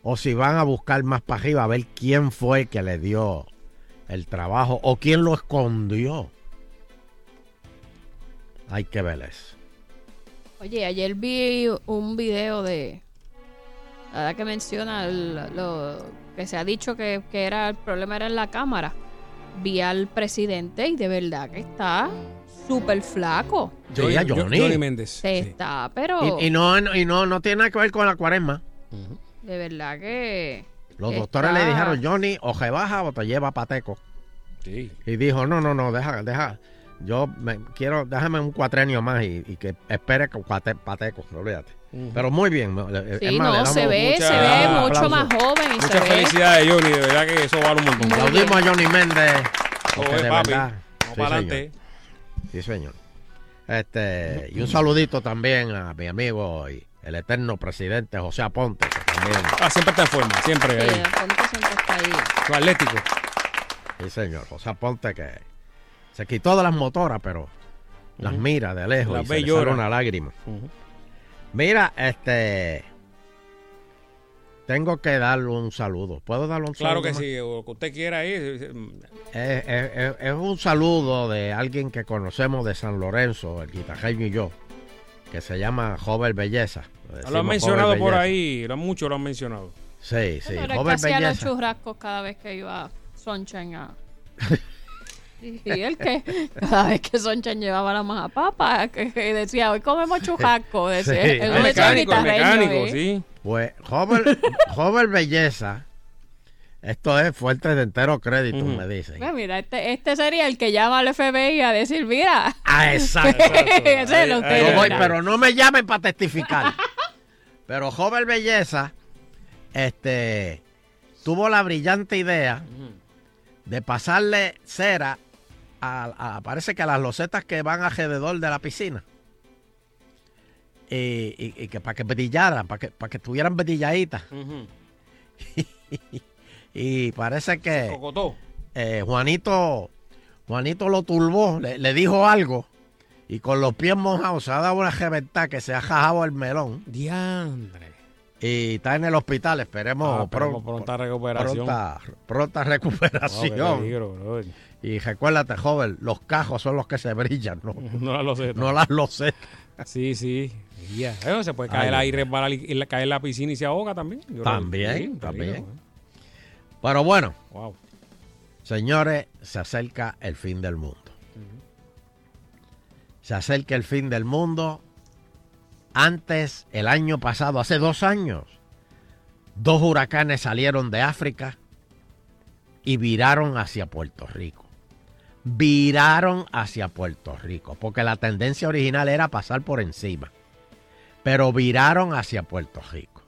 o si van a buscar más para arriba a ver quién fue el que le dio el trabajo o quién lo escondió. Hay que ver eso. Oye, ayer vi un video de. Verdad que menciona el- lo que se ha dicho que, que era el problema era en la cámara. Vi al presidente y de verdad que está súper flaco. Sí, a Johnny. Johnny Méndez. Se está, pero Y, y no, y no, no tiene nada que ver con la cuaresma. de verdad que. Los doctores le dijeron, Johnny, o rebaja o te lleva a pateco. Sí. Y dijo, no, no, no, deja, deja. Yo me quiero, déjame un cuatrenio más y, y que espere con cuate- pateco, olvídate. Ujú. Pero muy bien. no, eh, Sí, más, no, se ve, mucha- se ve mucho aplauso. más joven y Muchas se ve. felicidades, Johnny. De verdad que eso vale un montón. Aplaudimos a Johnny Méndez. porque Oye, de papi, verdad, vamos para adelante. señor. Sí, señor. Este, y un saludito también a mi amigo y el eterno presidente José Aponte. que también, Ah, siempre está en forma, siempre. Sí, ahí. Alfonso siempre está ahí. Su atlético. sí, señor. José Aponte que se quitó de las motoras, pero las mira de lejos Las y ve se le sale una lágrima. Mira, este. Tengo que darle un saludo. ¿Puedo darle un Claro saludo? que más? sí, o que usted quiera ahí. eh, Es, es- es- es un saludo de alguien que conocemos de San Lorenzo, el guitarreño y yo, que se llama Joven Belleza. Le Lo han mencionado por Belleza. ahí, lo mucho lo han mencionado. Sí, sí, que Joven hacía los Belleza. churrascos cada vez que iba Sunshine a... Y él que cada vez que Sunshine llevaba la maja papa, que, que decía, hoy comemos churrasco, decía. Sí. El mecánico, el mecánico, ¿eh? sí. Pues, Joven, Joven Belleza, esto es fuerte de entero crédito, me dicen. Pues mira, este, este sería el que llama al FBI a decir, mira. Ah, exacto. El usted, Yo voy, pero no me llamen para testificar. pero Joven Belleza, este, tuvo la brillante idea de pasarle cera a, a- parece que a las losetas que van alrededor de la piscina. Y, y- y que para que brillaran, para que, para que estuvieran brilladitas. Y parece que eh, Juanito, Juanito lo turbó, le, le dijo algo y con los pies mojados se ha dado una reventada que se ha jajado el melón. Diandre. Y está en el hospital, esperemos, Ah, esperemos pron- pronta recuperación. Pronta, recuperación. Y recuérdate, joven, los cajos son los que se brillan, no, No las losetas. no las losetas. Sí, sí. Bueno, se puede caer ahí, resbalar y, caer en la piscina y se ahoga también. Yo También, también. peligro, ¿eh? Pero bueno, Wow. señores, se acerca el fin del mundo. Se acerca el fin del mundo. Antes, el año pasado, hace dos años, dos huracanes salieron de África y viraron hacia Puerto Rico. Viraron hacia Puerto Rico, porque la tendencia original era pasar por encima. Pero viraron hacia Puerto Rico.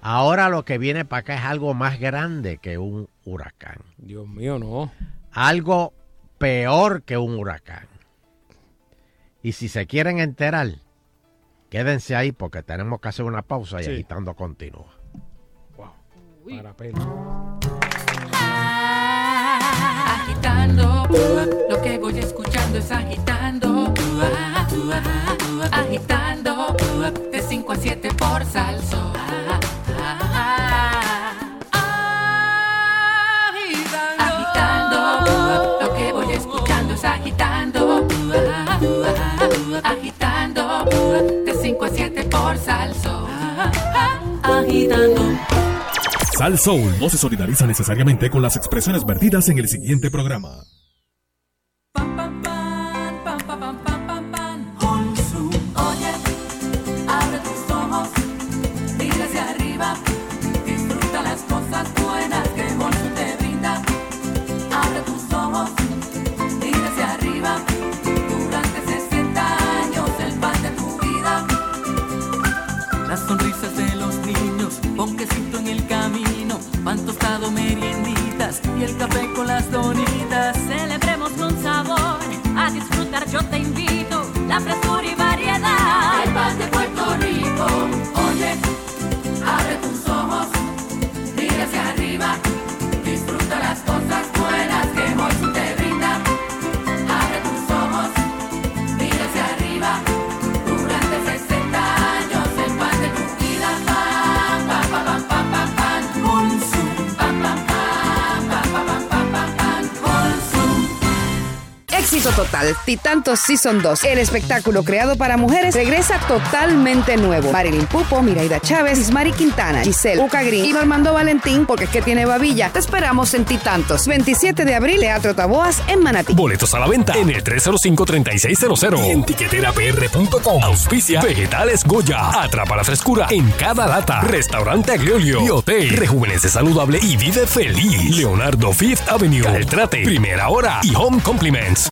Ahora lo que viene para acá es algo más grande que un huracán. Dios mío, no. Algo peor que un huracán. Y si se quieren enterar, quédense ahí porque tenemos que hacer una pausa y Sí. agitando continúa. Para pelo. Agitando, lo que voy escuchando es agitando, agitando, de 5 a 7 por salso. Agitando, lo que voy escuchando es agitando, agitando, de 5 a 7 por salso. Agitando. Sal Soul no se solidariza necesariamente con las expresiones vertidas en el siguiente programa. dá pra tu Éxito total. Titantos Season 2. El espectáculo creado para mujeres regresa totalmente nuevo. Marilyn Pupo, Miraida Chávez, Ismari Quintana, Giselle, Uca Green y Normando Valentín, porque es que tiene babilla. Te esperamos en Titantos. 27 de abril, Teatro Taboas en Manatí. Boletos a la venta en el 305-3600 y en tiqueterapr.com. Auspicia Vegetales Goya. Atrapa la frescura en cada lata. Restaurante Aglio y Hotel. Rejuvenece saludable y vive feliz. Leonardo Fifth Avenue. Caltrate. Primera hora y Home Compliments.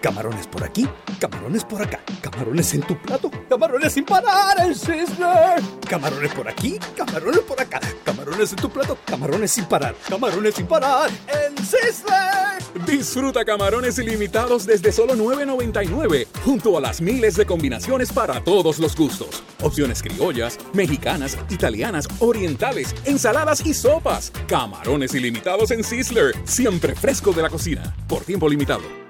Camarones por aquí, camarones por acá, camarones en tu plato, camarones sin parar Sizzler. Camarones por aquí, camarones por acá, camarones en tu plato, camarones sin parar, camarones sin parar en Sizzler. Disfruta camarones ilimitados desde solo $9.99, junto a las miles de combinaciones para todos los gustos. Opciones criollas, mexicanas, italianas, orientales, ensaladas y sopas. Camarones ilimitados en Sizzler, siempre fresco de la cocina, por tiempo limitado.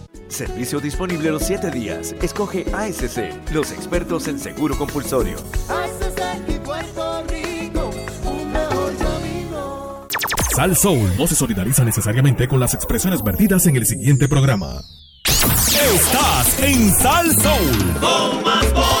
Servicio disponible los 7 días. Escoge ASC, los expertos en seguro compulsorio. y Puerto Rico, un mejor camino. Sal Soul no se solidariza necesariamente con las expresiones vertidas en el siguiente programa. Estás en Sal Soul.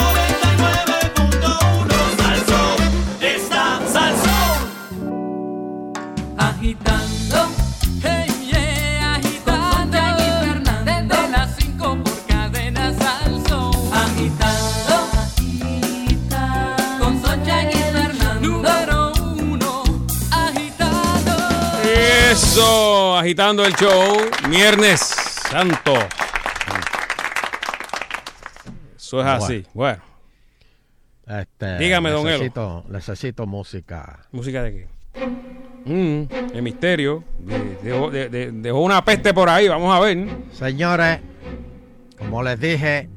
Eso, agitando el show. Viernes Santo. Eso es así. Bueno, Este, Dígame, don Elo. necesito, música. ¿música de qué? Mm, el misterio. De- Dejó, de- una peste por ahí, vamos a ver. Señores, como les dije,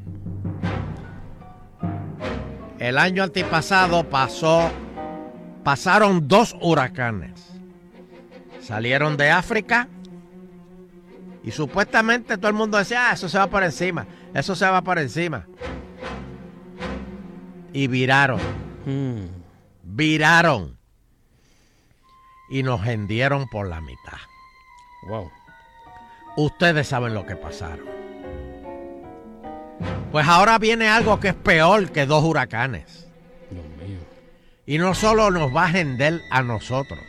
el año antipasado pasó, pasaron dos huracanes. Salieron de África y supuestamente todo el mundo decía, ah, eso se va por encima, eso se va por encima. Y viraron, Mm. viraron y nos hendieron por la mitad. Wow. Ustedes saben lo que pasaron. Pues ahora viene algo que es peor que dos huracanes. Y no solo nos va a hender a nosotros,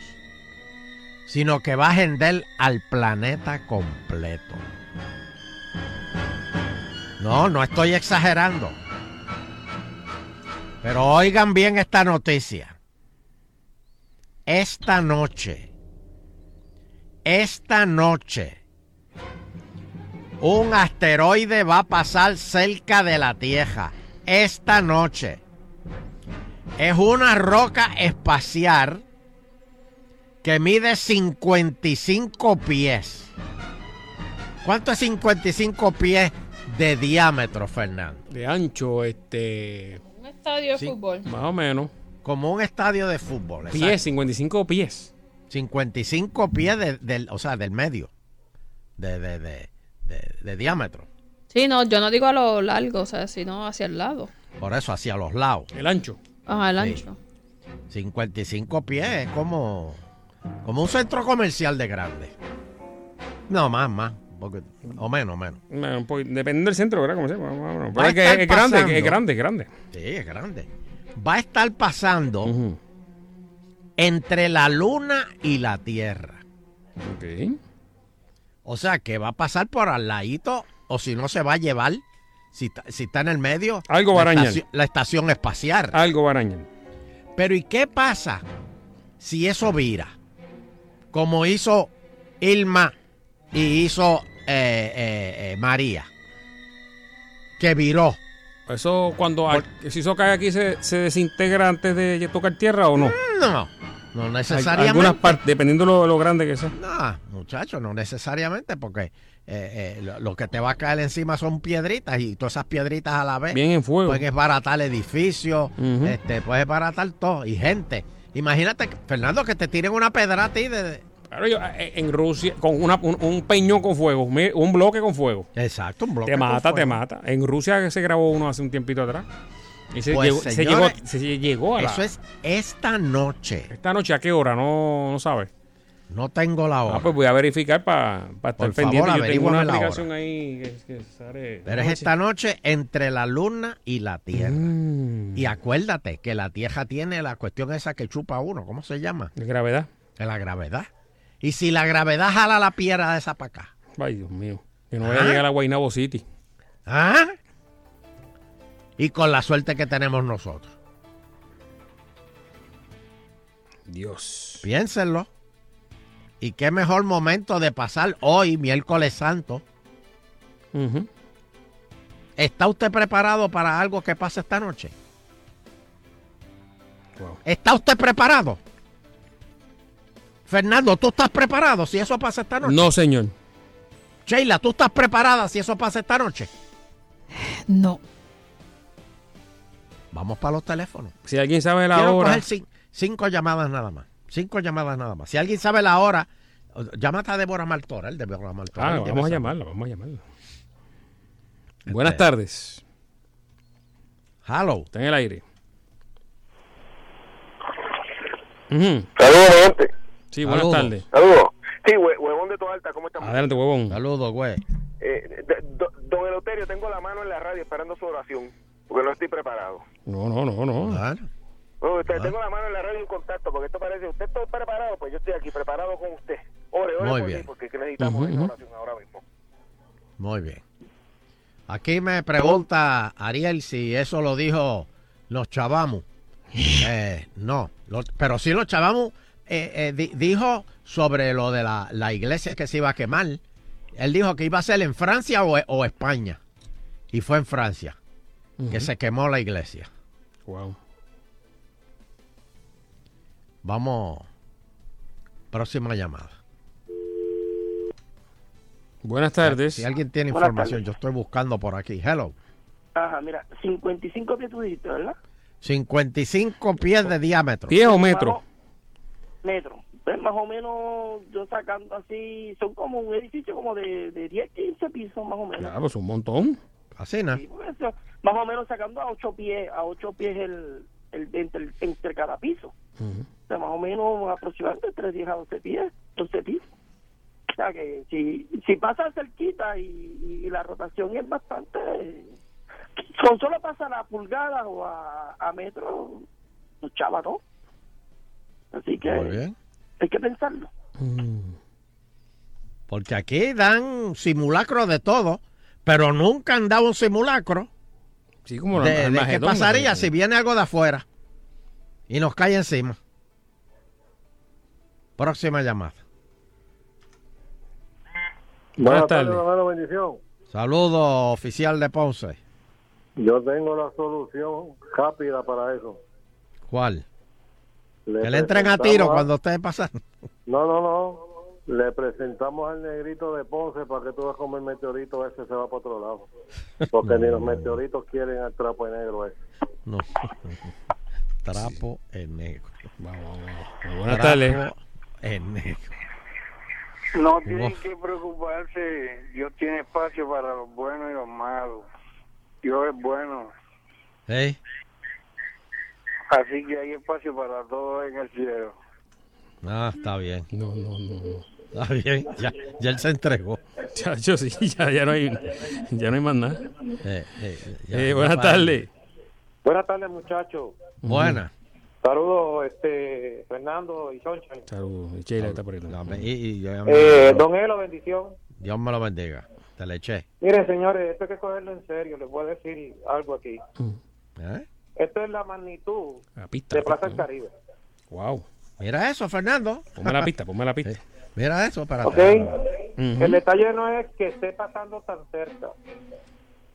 sino que va a hender al planeta completo. No, no estoy exagerando. Pero oigan bien esta noticia. Esta noche, esta noche, un asteroide va a pasar cerca de la Tierra. Esta noche. Es una roca espacial que mide 55 pies. ¿Cuánto es 55 pies de diámetro, Fernando? De ancho, este. Un estadio de fútbol. Más o menos. Como un estadio de fútbol. Pies, exacto. 55 pies. 55 pies de- del, o sea, del medio. De, de, de, de- de diámetro. Sí, no, yo no digo a lo largo, o sea, sino hacia el lado. Por eso, hacia los lados. El ancho. Ajá, el Sí. ancho. 55 pies, es como, como un centro comercial de grande. No, más, más. porque- o menos, menos. Bueno, poquito- Dependiendo del centro, ¿verdad? Como sea, Pero es que grande, es grande, es grande. Sí, es grande. Va a estar pasando entre la luna y la tierra. Ok. O sea, que va a pasar por al ladito, o si no se va a llevar, si, está- si está en el medio, Algo la, estación, la estación espacial. Algo arañar. Pero ¿y qué pasa si eso vira? Como hizo Irma y hizo eh, eh, eh, María. Que viró. Eso cuando al- si eso cae aquí se, se desintegra antes de tocar tierra o no. No, no necesariamente. Algunas partes, dependiendo lo, lo grande que sea. No, muchacho, no necesariamente, porque eh, eh, lo, lo que te va a caer encima son piedritas y todas esas piedritas a la vez. Bien en fuego. Pueden esbaratar edificios, Ujú. este, puedes esbaratar todo y gente. Imagínate, Fernando, que te tiren una pedra a ti de... Claro, yo, eh, en Rusia, con una- un, un peñón con fuego, un bloque con fuego. Exacto, un bloque Te con mata, te fuego. mata. En Rusia se grabó uno hace un tiempito atrás. Y se, Pues, llegó, se, señores, llegó, se llegó a la- Eso es esta noche. Esta noche, ¿a qué hora? No, no sabes. No tengo la hora. Ah, pues voy a verificar para estar Por pendiente. favor, Yo tengo una la aplicación ahí que, que sale- Pero es esta noche entre la luna y la tierra. Mm. Y acuérdate que la tierra tiene la cuestión esa que chupa uno. ¿Cómo se llama? De gravedad. De la gravedad. ¿Y si la gravedad jala la piedra de esa para acá? Ay, Dios mío. Que no vaya a ¿Ah? llegar a Guaynabo City. ¿Ah? Y con la suerte que tenemos nosotros. Dios. Piénsenlo. Y qué mejor momento de pasar hoy, miércoles santo. ¿Está usted preparado para algo que pase esta noche? ¿Está usted preparado? Fernando, ¿tú estás preparado si eso pasa esta noche? No, señor. Sheila, ¿tú estás preparada si eso pasa esta noche? No. Vamos para los teléfonos. Si alguien sabe la Quiero hora. coger cin- cinco llamadas nada más. Cinco llamadas nada más. Si alguien sabe la hora, llámate a Débora Martora. El Débora Martora. Ah, vamos a llamarla, vamos a llamarla. Buenas tardes. Hello. Está en el aire. Ujú. Saludos, gente. Sí, buenas Saludos. tardes. Saludos. Sí, hue- huevón de toda alta, ¿cómo estamos? Adelante, huevón. Saludos, güey. Eh, do- don Eloterio, tengo la mano en la radio esperando su oración, porque no estoy preparado. No, no, no, no. No, usted- Tengo la mano en la radio en contacto, porque esto parece, usted está preparado, pues yo estoy aquí preparado con usted. Ore, ore Muy por bien. mí, porque necesitamos esa ujú. oración ahora mismo. Muy bien. Aquí me pregunta Ariel si eso lo dijo los chavamos. Eh, no, lo- pero sí los chavamos eh, eh, di- dijo sobre lo de la, la iglesia que se iba a quemar. Él dijo que iba a ser en Francia o, o España. Y fue en Francia que se quemó la iglesia. Wow. Vamos. Próxima llamada. Buenas tardes. Si alguien tiene Buenas información, yo estoy buscando por aquí. Hello. Ajá, mira, 55 pies tú dijiste, ¿verdad? 55 pies de diámetro. ¿Pies o metro? Metro. Pues más o menos, yo sacando así, son como un edificio como de, de 10, 15 pisos más o menos. Claro, pues un montón. Así, ¿no? Sí, pues eso, más o menos sacando a 8 pies, a 8 pies el, el, entre, entre cada piso. O sea, más o menos aproximadamente entre 10 a 12 pies, 12 pisos. O sea que si, si pasa cerquita y, y la rotación es bastante... Con solo pasa a pulgada o a, a metro, los chava, ¿no? Así que Muy bien. hay que pensarlo. Porque aquí dan simulacro de todo, pero nunca han dado un simulacro Sí, como de, de qué pasaría ¿no? si viene algo de afuera y nos cae encima. Próxima llamada. Buenas tardes. hermano, bendición. Saludo oficial de Ponce. Yo tengo la solución rápida para eso. ¿Cuál? Le que le entren a tiro cuando ustedes pasan. No, no, no. Le presentamos al negrito de Ponce para que tú veas como el meteorito ese se va para otro lado. Porque ni los meteoritos quieren al trapo de negro ese. No. Trapo en negro. Buenas Trapo tardes. En. No tienen que preocuparse, Dios tiene espacio para los buenos y los malos. Dios es bueno, ¿Eh? así que hay espacio para todos en el cielo. Ah, está bien. No, no, no. Está bien. Ya, ya él se entregó. Chacho, sí, ya, ya no hay, ya no hay más nada. Eh, eh, ya, Eh, ya buenas tardes. Buenas tardes, muchachos. Buenas. Saludos, este, Fernando y Soncha. Saludos. Y Sheila está por ahí. Y- y yo ya me- Eh, don Elo, bendición. Dios me lo bendiga. Te le eché. Miren, señores, esto hay que cogerlo en serio. Les voy a decir algo aquí. ¿Eh? Esto es la magnitud La pista. de Plaza del Caribe. Wow. Mira eso, Fernando. Ponme la pista, ponme la pista. Mira eso, para ¿Ok? El detalle no es que esté pasando tan cerca.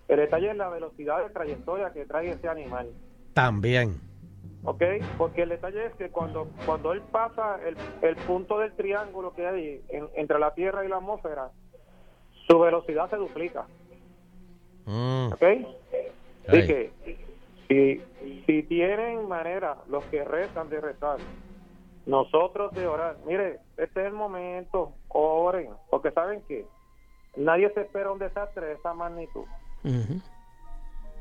El detalle es la velocidad de trayectoria que trae ese animal. También. ¿Ok? Porque el detalle es que cuando, cuando él pasa el, el punto del triángulo que hay en- entre la Tierra y la atmósfera, su velocidad se duplica. Mm. ¿Ok? Así que, si, si tienen manera, los que rezan de rezar, nosotros de orar, mire, este es el momento, oren, porque saben que nadie se espera un desastre de esa magnitud.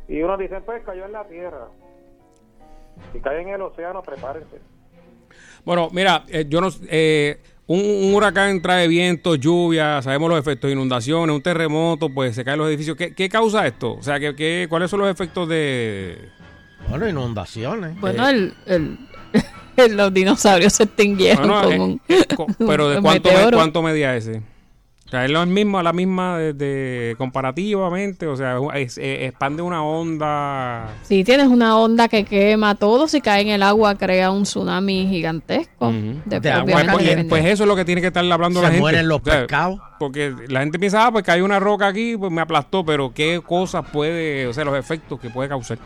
Y uno dice, pues cayó en la tierra. Si cae en el océano, prepárense. Bueno, mira, eh, yo no eh, un, un huracán trae viento, lluvia, sabemos los efectos de inundaciones, un terremoto, pues se caen los edificios. ¿Qué, qué causa esto? O sea, ¿qué, qué, cuáles son los efectos de...? Bueno, inundaciones. Bueno, el, el, los dinosaurios se extinguieron No, no, con eh, un, eh, co- pero de cuánto, me- cuánto medía ese. O sea, es lo mismo, la misma de, de- comparativamente, o sea, es- eh, expande una onda. Si tienes una onda que quema todo, si cae en el agua crea un tsunami gigantesco. Después, Pues, obviamente, pues, depende. pues eso es lo que tiene que estar hablando Se la gente. mueren los O sea, pescados. Porque la gente piensa, ah, pues cayó una roca aquí, pues me aplastó, pero qué cosas puede, o sea, los efectos que puede causar.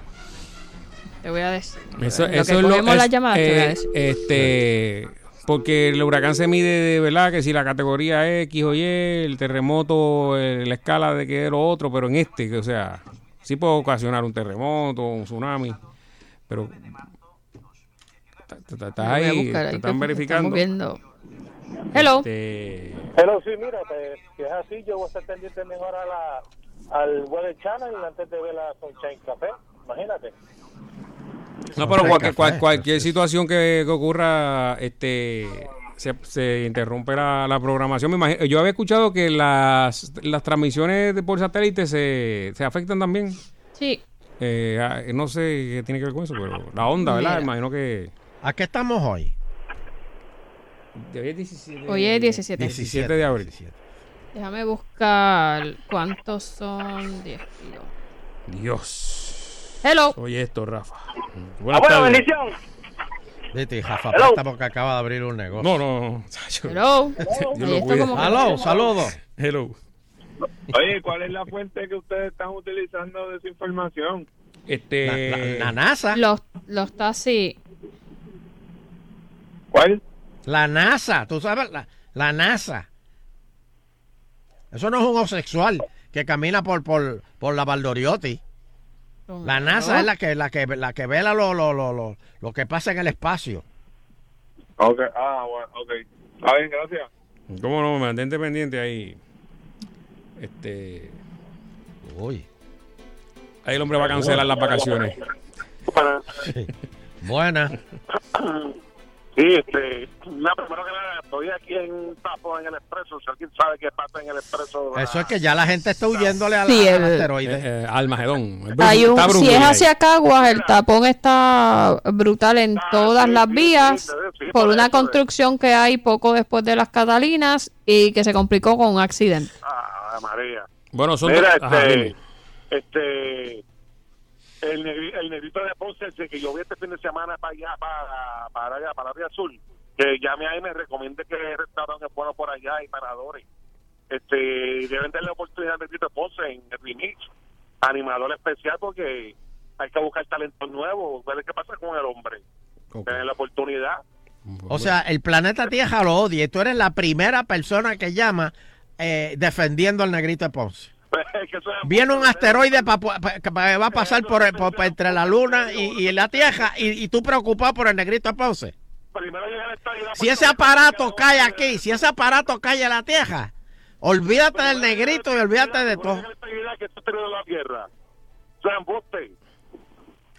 Te voy a decir. Eso, Lo que eso es lo es, las llamadas, te voy a eh, decir. Este, porque el huracán se mide de verdad que si la categoría X o Y, el terremoto, eh, la escala de que lo otro, pero en este, que, o sea, sí puede ocasionar un terremoto, un tsunami, pero estás ahí, te están verificando. estamos viendo. Hello. Este, Pero sí, mira, pues, si es así, yo voy a estar pendiente mejor a la, al Weather Channel antes de ver la Sunshine Café. Imagínate. No, pero Café. cualquier, cual- cualquier situación que, que ocurra, este, se, se interrumpe la, la programación. Me imagino- yo había escuchado que las, las transmisiones de- por satélite se, se afectan también. Sí. Eh, ah, no sé qué tiene que ver con eso, pero la onda, ¿verdad? Mira. Imagino que... ¿A qué estamos hoy? Hoy es 17, Hoy es 17. 17 de abril. Déjame buscar cuántos son 10 kilos. Dios. Hello. Oye esto, Rafa. Ah, bueno, bendición. Vete, Hello. presta porque acaba de abrir un negocio. No, no, no. Hello. Dios Y lo que- Aló, saludos. Hello. Oye, ¿cuál es la fuente que ustedes están utilizando de esa información? Este... La, la NASA. Los, los taxis. ¿Cuál? La NASA, tú sabes, la, la NASA. Eso no es un homosexual que camina por, por, por la Valdoriotti. La NASA es la que, la que, la que vela lo, lo, lo, lo, lo que pasa en el espacio. Ok, ah, bueno, ok. Está bien, gracias. ¿Cómo no? Mantente pendiente ahí. Este... Uy. Ahí el hombre va a cancelar las vacaciones. Buena. Sí, este, nada, primero que nada, estoy aquí en un tapo en el expreso. Si alguien sabe qué pasa en el expreso, Eso es que ya la gente está huyéndole al, Sí, asteroide. Eh, Almagedón. Hay un, Está si es hacia. Caguas, el tapón está brutal en todas las vías por una construcción que hay poco después de las Catalinas y que se complicó con un accidente. Ah, María. Bueno, son Mira, dos- ajá, este, este, el, negri- el negrito de Ponce, ese que yo vi este fin de semana para allá, para, para allá, para Río Azul, que llame ahí y me recomiende que el restaurante es bueno por allá y paradores. Este, deben darle oportunidad al negrito de Ponce en el remix, animador especial, porque hay que buscar talentos nuevos, ver qué pasa con el hombre. Tener la oportunidad. O sea, el planeta Tierra lo odia y tú eres la primera persona que llama eh, defendiendo al negrito de Ponce. Viene un asteroide pa- pa- pa- que va a pasar por, por- por entre la luna y, y la Tierra y, y tú preocupado por el negrito Ponce. Si ese aparato cae aquí, si ese aparato cae en la Tierra, olvídate del negrito y olvídate de todo.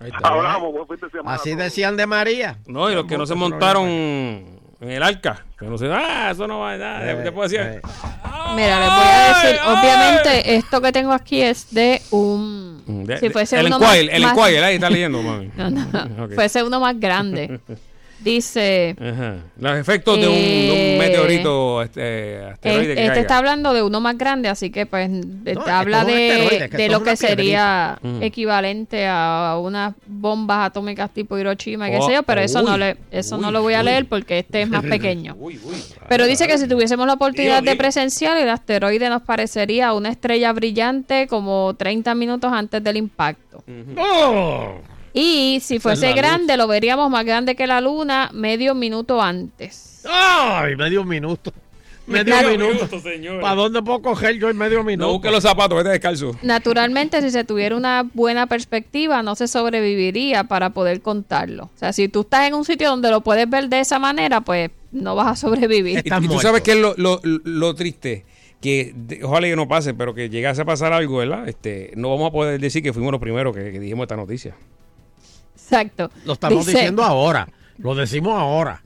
Ahí está. Así decían de María. No, y los que no se montaron en el arca. Que no se, ah, eso no va a nada. Eh, te puedo decir. Mira, les voy a decir, obviamente esto que tengo aquí es de un... De- si de- fuese el uno Enquirer, más- el más- Enquirer, ahí está leyendo, mami. No, no, Ok. fuese uno más grande. Dice... Ajá. Los efectos de un, de un Eh, meteorito este, asteroide Eh, que Este caiga. está hablando de uno más grande, así que pues No, que habla de, de lo que sería piedrita. Equivalente a unas bombas atómicas tipo Hiroshima, y qué Oh, sé yo, pero eso no le, eso no lo voy a uy. leer porque este es más pequeño. Uy, uy. Pero dice que si tuviésemos la oportunidad Dios, de presenciar, el asteroide nos parecería una estrella brillante como 30 minutos antes del impacto. ¡Oh! Y si fuese grande, lo veríamos más grande que la luna medio minuto antes. ¡Ay! Medio minuto. Medio minuto. señor. ¿Para dónde puedo coger yo en medio minuto? No busque los zapatos, vete descalzo. Naturalmente, si se tuviera una buena perspectiva, no se sobreviviría para poder contarlo. O sea, si tú estás en un sitio donde lo puedes ver de esa manera, pues no vas a sobrevivir. Y, y tú sabes que es lo, lo, lo triste. Que de- ojalá que no pase, pero que llegase a pasar algo, ¿verdad? Este, no vamos a poder decir que fuimos los primeros que, que dijimos esta noticia. Exacto. Lo estamos Dice, diciendo ahora. Lo decimos ahora.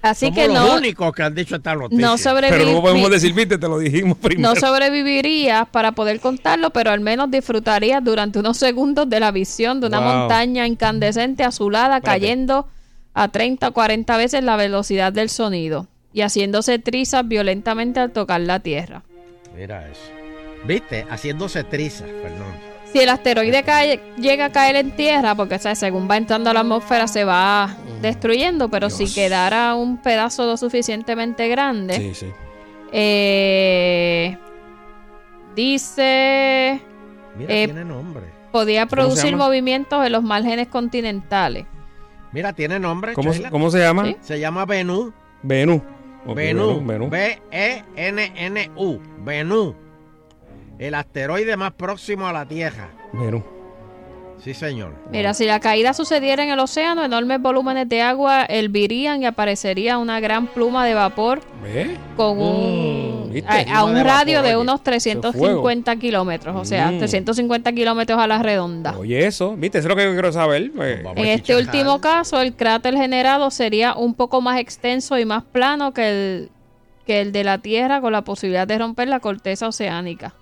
Así Somos que los no, únicos que han dicho esta noticia. no Pero no podemos decir, viste, te lo dijimos primero. no sobrevivirías para poder contarlo, pero al menos disfrutarías durante unos segundos de la visión de una Wow. montaña incandescente azulada Espérate. cayendo a 30 o 40 veces la velocidad del sonido y haciéndose trizas violentamente al tocar la Tierra. Mira eso. ¿Viste? Haciéndose trizas, Fernando. Si el asteroide cae- llega a caer en Tierra, porque ¿sabes? según va entrando a la atmósfera se va destruyendo, pero si quedara un pedazo lo suficientemente grande, Sí, sí. eh, dice Mira, Eh, tiene nombre. podía ¿Cómo se producir movimientos en los márgenes continentales. Mira, tiene nombre. ¿Cómo, se llama? Se llama. Venú. Venú. E B-E-N-N-U. Bennu. El asteroide más próximo a la Tierra. Venú. Sí, señor. Mira, si la caída sucediera en el océano, enormes volúmenes de agua hervirían y aparecería una gran pluma de vapor ¿Ve? con un Mm, ¿viste? a, un de radio vapor, de unos Eso es 350 kilómetros, o sea, Mm. 350 kilómetros a la redonda. Oye, eso, ¿viste? Eso es lo que yo quiero saber. pues. En este último caso, el cráter generado sería un poco más extenso y más plano que el, que el de la Tierra, con la posibilidad de romper la corteza oceánica.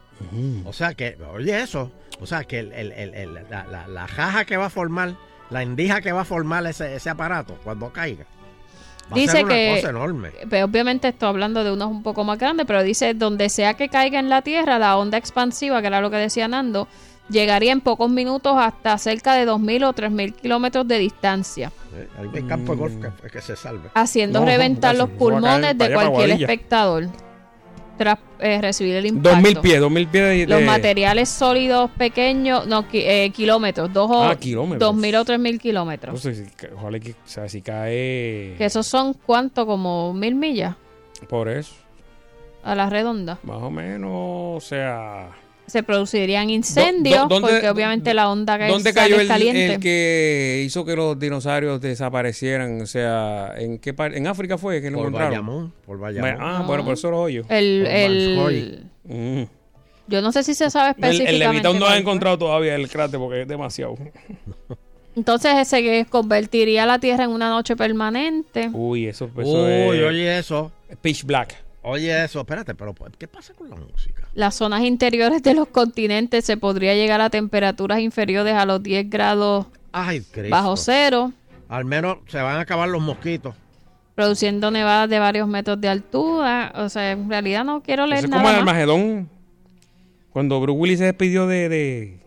O sea que, oye eso, o sea que el- el- el- el- la, la- la jaja que va a formar, la endija que va a formar ese, ese aparato cuando caiga, va a Dice ser una que- cosa enorme. Pero obviamente estoy hablando de unos un poco más grandes, pero dice, donde sea que caiga en la Tierra, la onda expansiva, que era lo que decía Nando, llegaría en pocos minutos hasta cerca de 2.000 o 3.000 kilómetros de distancia, Eh, Hay campo de golf que, que se salve. haciendo No, reventar los a pulmones de cualquier espectador tras eh, recibir el impacto. Dos mil pies, dos mil pies de... Los materiales sólidos pequeños, no, ki- eh, kilómetros, dos o, Ah, kilómetros. 2.000 o 3.000 kilómetros. No sé si ca- ojalá que, o sea, si cae... Que esos son, ¿cuánto? Como mil millas Por eso, a la redonda. más o menos, o sea... Se producirían incendios, ¿dónde- porque obviamente la onda que ¿Dónde sale cayó es el, caliente. el que hizo que los dinosaurios desaparecieran? O sea, ¿en qué par- ¿En África fue que lo Por encontraron? Bayamón, por Bayamón. Ah, No. bueno, por eso los hoyos. El- el-. Mm. Yo no sé si se sabe El, específicamente. el Levitown no cuál ha encontrado todavía el cráter porque es demasiado. Entonces ese que convertiría la Tierra en una noche permanente. Uy, eso, eso Uy, es oye eso. pitch black. Oye eso, espérate, pero ¿qué pasa con la música? Las zonas interiores de los continentes se podría llegar a temperaturas inferiores a los 10 grados Ay, Cristo. bajo cero, Al menos se van a acabar los mosquitos. produciendo nevadas de varios metros de altura. O sea, en realidad no quiero Eso leer es nada como el. Armagedón. Cuando Bruce Willis se despidió de, de,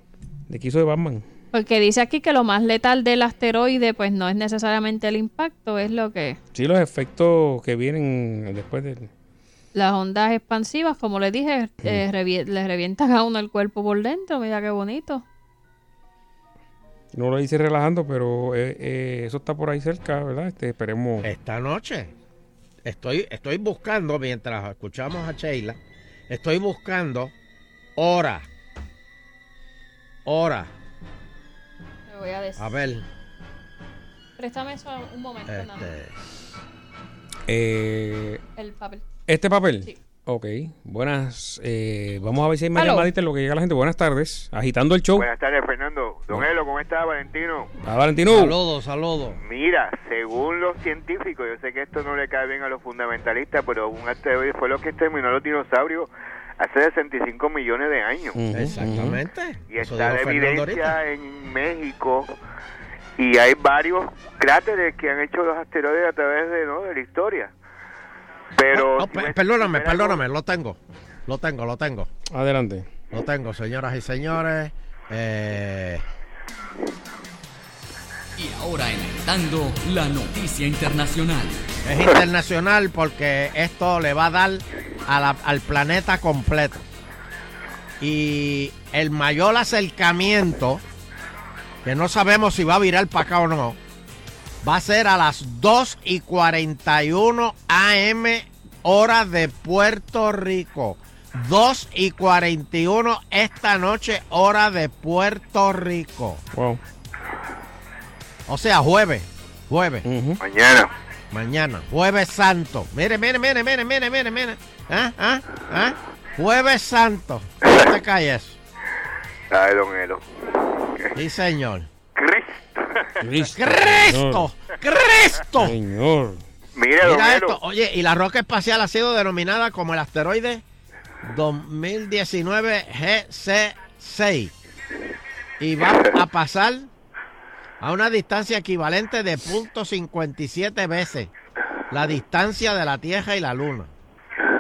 de que hizo de Batman. Porque dice aquí que lo más letal del asteroide, pues no es necesariamente el impacto, es lo que Sí, los efectos que vienen después de... las ondas expansivas, como le dije, eh, revi- le revientan a uno el cuerpo por dentro. Mira qué bonito. No lo hice relajando, pero eh, eh, eso está por ahí cerca, ¿verdad? Este, esperemos. Esta noche estoy, estoy buscando, mientras escuchamos a Sheila, estoy buscando hora. Hora. Te voy a decir. A ver. Préstame eso un momento. nada más. Este, Eh, El papel. ¿Este papel? Sí. Ok. Buenas. eh, vamos a ver si hay más llamaditas en lo que llega la gente. Buenas tardes. Agitando el show. Buenas tardes, Fernando. Don Elo, ¿cómo está, Valentino? Ah, Valentino. Saludos, saludos. Mira, según los científicos, yo sé que esto no le cae bien a los fundamentalistas, pero un asteroide fue lo que exterminó a los dinosaurios hace 65 millones de años. Exactamente. Y Eso está la evidencia en México y hay varios cráteres que han hecho los asteroides a través de, ¿no? de la historia. Pero No, si pe- me- perdóname, perdóname, lo tengo. Lo tengo, lo tengo. Adelante. Lo tengo, señoras y señores. Eh, Y ahora en Agitando, la noticia internacional. es internacional porque esto le va a dar a la- al planeta completo. Y el mayor acercamiento, que no sabemos si va a virar para acá o no, va a ser a las 2 y 41 AM hora de Puerto Rico. 2 y 41 esta noche hora de Puerto Rico. Wow. O sea, jueves. Jueves. Mañana. Mañana. Jueves Santo. Mire, mire, mire, mire, mire, mire, mire. ¿Ah? ¿Ah? ¿Ah? Jueves Santo. ¿Cómo te cae eso? Ay, don Elo. Sí, señor. Cristo. ¡Cristo! ¡Cristo! Señor. Mira, don Mira esto. Oye, y la roca espacial ha sido denominada como el asteroide 2019 GC6. Y va a pasar a una distancia equivalente de .57 veces la distancia de la Tierra y la Luna.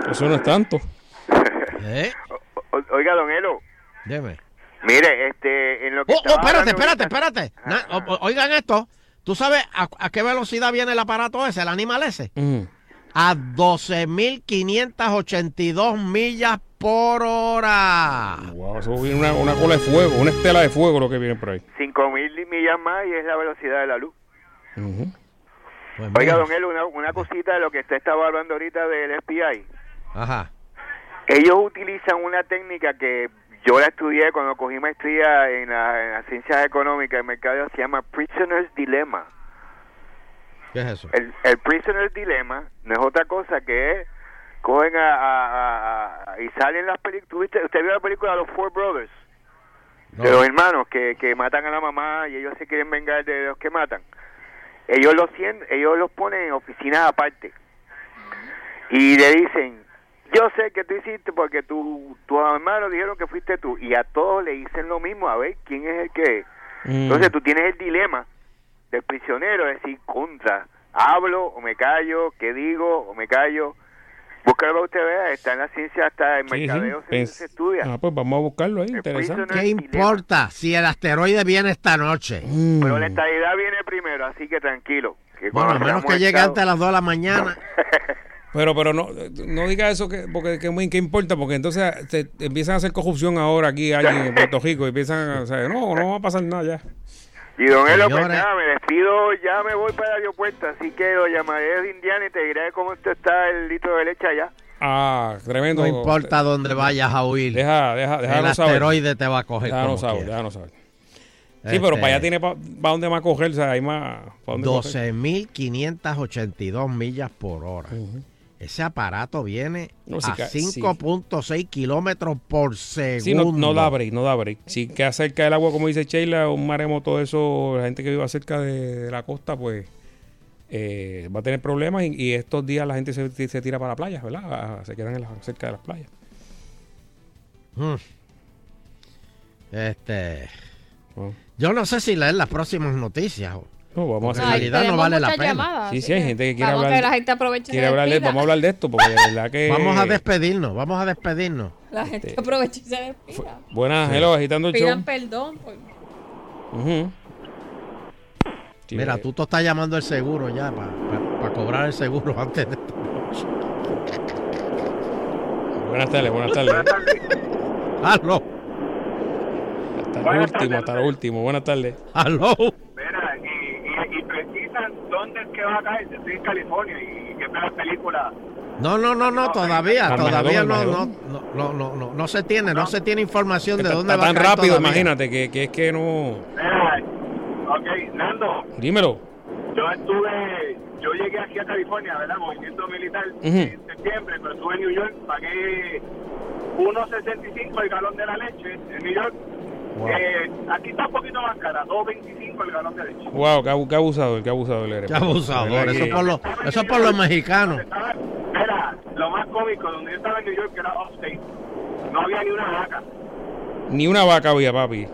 Eso no es tanto. ¿Eh? O- Oiga, don Elo, Dime. Mire, este, en lo que Oh, oh, espérate, espérate, espérate. Na- o- o- oigan esto. ¿Tú sabes a, a qué velocidad viene el aparato ese, el animal ese? A 12.582 millas por hora. Wow, eso viene una, una cola de fuego, una estela de fuego lo que viene por ahí. 5.000 millas más y es la velocidad de la luz. Pues Oiga, mira. don Elo, una, una cosita de lo que usted estaba hablando ahorita del FBI. Ajá. Ellos utilizan una técnica que yo la estudié cuando cogí maestría en, la- las ciencias económicas, el mercado se llama Prisoner's Dilemma. ¿Qué es eso? El, el Prisoner's Dilemma no es otra cosa que es, cogen a, a- a- y salen las películas. ¿Usted vio la película de los Four Brothers? De los hermanos que, que matan a la mamá y ellos se quieren vengar de los que matan. Ellos los, cien- ellos los ponen en oficinas aparte y le dicen, yo sé que tú hiciste porque tu, tus hermanos dijeron que fuiste tú y a todos le dicen lo mismo, a ver quién es el que... Mm. Entonces tú tienes el dilema del prisionero, es decir, contra, hablo o me callo, qué digo o me callo. Búscalo para usted vea, está en la ciencia, hasta en Sí, sí. mercadeo se, Pens- se estudia. Ah, pues vamos a buscarlo ahí, interesante. ¿Qué importa si el asteroide viene esta noche? Pero la estabilidad viene primero, así que tranquilo. Que Bueno, a menos que llegue antes de las 2 de la mañana. Pero, pero no, no diga eso que, porque que, muy- ¿qué importa, porque entonces se, empiezan a hacer corrupción ahora aquí alguien en Puerto Rico y empiezan a, o sea, no, no va a pasar nada ya. Y don Elo, pues nada, me despido, ya me voy para el aeropuerto, así que lo llamaré de Indiana y te diré cómo está el litro de leche allá. Ah, tremendo. No importa dónde vayas a huir. Deja, deja, el déjanos saber. asteroide te va a coger Déjanos saber, déjanos saber. Sí, Este, pero para allá tiene para dónde más coger, o sea, hay más. ¿pa' dónde coger? 12.582 millas por hora. Ese aparato viene No, sí a ca- sí. 5.6 kilómetros por segundo. Sí, no, no da break, no da break. Si queda cerca del agua, como dice Sheila, un maremoto eso, la gente que vive cerca de, de la costa, pues eh, va a tener problemas y, y estos días la gente se, se tira para la playa, ¿verdad? Se quedan en la- cerca de las playas. Mm. Este. Yo no sé si leer las próximas noticias. No, vamos a en realidad no vale la pena. llamadas, Sí, sí, hay gente que quiere vamos hablar. que la gente aproveche quiere hablar de, vamos a hablar de esto, porque de verdad que. Vamos a despedirnos, vamos a despedirnos. La gente aprovecha y se despida. Buenas, Sí. hello, agitando el show. Pidan perdón. por- Ujú. Sí, Mira, tú te estás llamando el seguro ya para cobrar el seguro antes de esta noche. Buenas tardes, buenas tardes. Aló, Hasta lo último, hasta lo último. Buenas tardes. aló. Precisan dónde es que va a caer. Yo estoy en California y que ve la película. No, no, no, no, todavía, todavía no, no, no, no, no, no, no se tiene, no se tiene información de dónde va a tan caer rápido, todavía. imagínate, que, que es que no. Ok, Nando, Dímelo. yo estuve, yo llegué aquí a California, ¿verdad? Movimiento militar en septiembre, pero estuve en New York, pagué 1.65 el galón de la leche en New York. Wow. Eh, aquí está un poquito más cara, 2.25 el galón de leche. Wow, qué, abu- qué abusador, qué abusador eres. Qué abusador, ¿Verdad eso por los, eso por los mexicanos. Mira, lo más cómico, donde yo estaba en New York, que era upstate, no había ni una vaca, Ni una vaca había, papi.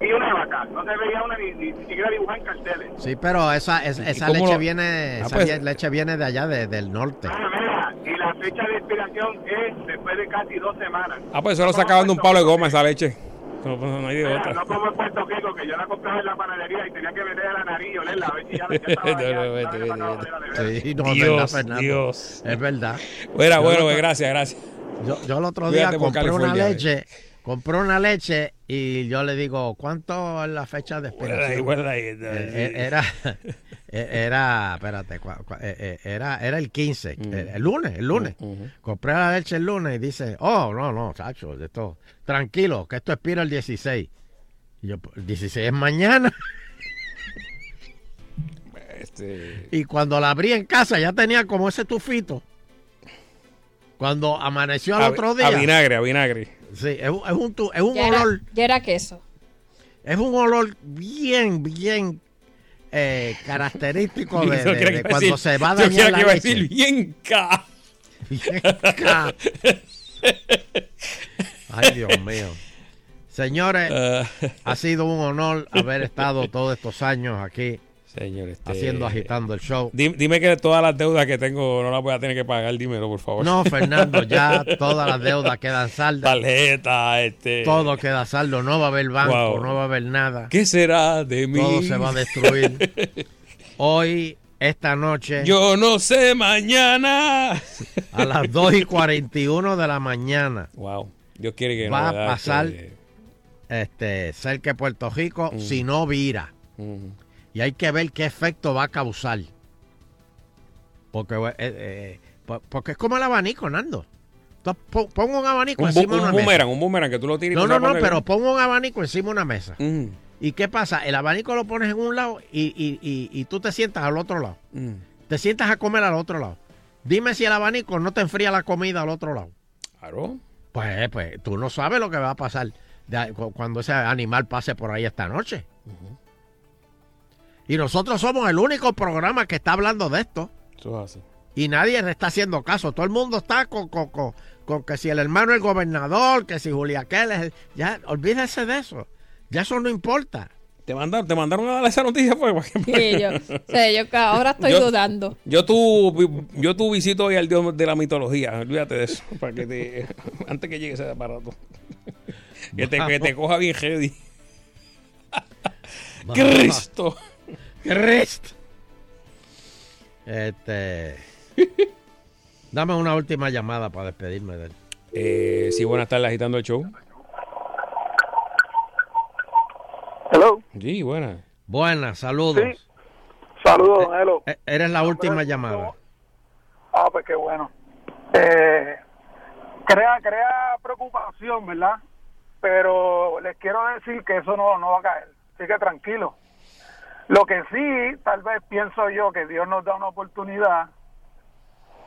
ni una vaca, no se veía una ni, ni, ni siquiera dibujada en carteles. Sí, pero esa, es- esa leche lo- viene, Ah, esa pues- leche viene de allá, de- del norte. Ah, mira, y la fecha de expiración es después de casi dos semanas. Ah, pues eso lo sacaban de un palo de goma esa leche. No, pues, no hay de otra. no como en Puerto Rico, que yo la compraba en la panadería y tenía que meter la nariz y olerla, a ver si ya, la. Sí, no, es Dios, verdad. Dios. Es verdad. Bueno, Yo bueno, pues, gracias, gracias. Yo, yo el otro día Cuídate compré una leche, compré una leche y yo le digo, ¿cuánto es la fecha de expiración? Guarda ahí, Eh, guarda ahí. eh, era, eh, era, espérate, era, era el 15, Mm. el, el lunes, el lunes. Compré la leche el lunes y dice, oh, no, no, chacho, esto, tranquilo, que esto expira el 16. Y yo, "Pues, el 16 es mañana. Este, Y cuando la abrí en casa ya tenía como ese tufito. Cuando amaneció al a, otro día. a vinagre, a vinagre. Sí, es, un- es un, tu- es un Ya era, olor, ya era queso. es un olor bien, bien eh, característico de, cuando decir- se va a dañar la que iba a leche. decir bien ca. Bien ca- Ay, Dios mío. Señores, Ah. ha sido un honor haber estado todos estos años aquí Señor, este- haciendo, agitando el show. Dime, dime que todas las deudas que tengo no las voy a tener que pagar, dímelo, por favor. No, Fernando, ya todas las deudas quedan saldas. Tarjeta, este. Todo queda saldo, no va a haber banco, Wow. no va a haber nada. ¿Qué será de mí? Todo se va a destruir. Hoy, esta noche, Yo no sé mañana. a las 2 y 41 de la mañana, Wow. Dios quiere que va no, a pasar Este, este, cerca de Puerto Rico Mm. si no vira. mm. Y hay que ver qué efecto va a causar. Porque, eh, eh, po- porque es como el abanico, Nando. Tú pon, pon un abanico Un, encima de un una mesa. boomerang, un boomerang que tú lo tiras y No, no, no, qué- pero pon un abanico encima de una mesa. Mm, ¿Y qué pasa? El abanico lo pones en un lado y, y- y- y tú te sientas al otro lado. mm. Te sientas a comer al otro lado. Dime si el abanico no te enfría la comida al otro lado. Claro. Pues, pues tú no sabes lo que va a pasar de- cuando ese animal pase por ahí esta noche. Y nosotros somos el único programa que está hablando de esto. Eso es así. Y nadie le está haciendo caso. Todo el mundo está con, con- con- con que si el hermano es gobernador, que si Julia Keller. Ya, olvídese de eso. Ya eso no importa. ¿Te mandaron, te mandaron a dar esa noticia? Pues, Sí, yo, sí, yo ahora estoy Yo- dudando. Yo tu, yo tu visito hoy al dios de la mitología. Olvídate de eso. Para que te, antes que llegue ese aparato. Que te, que te coja bien heavy. Cristo. Cristo. Este. Dame una última llamada para despedirme de él. Eh, sí, buenas tardes, agitando el show. Hello. Sí, buenas. Buenas, saludos. Sí. Saludos, don Elo. Eh, Eres la última llamada. Ah, pues qué bueno. Eh, crea, crea preocupación, ¿verdad? Pero les quiero decir que eso no, no va a caer. Así que tranquilo. Lo que sí, tal vez pienso yo que Dios nos da una oportunidad,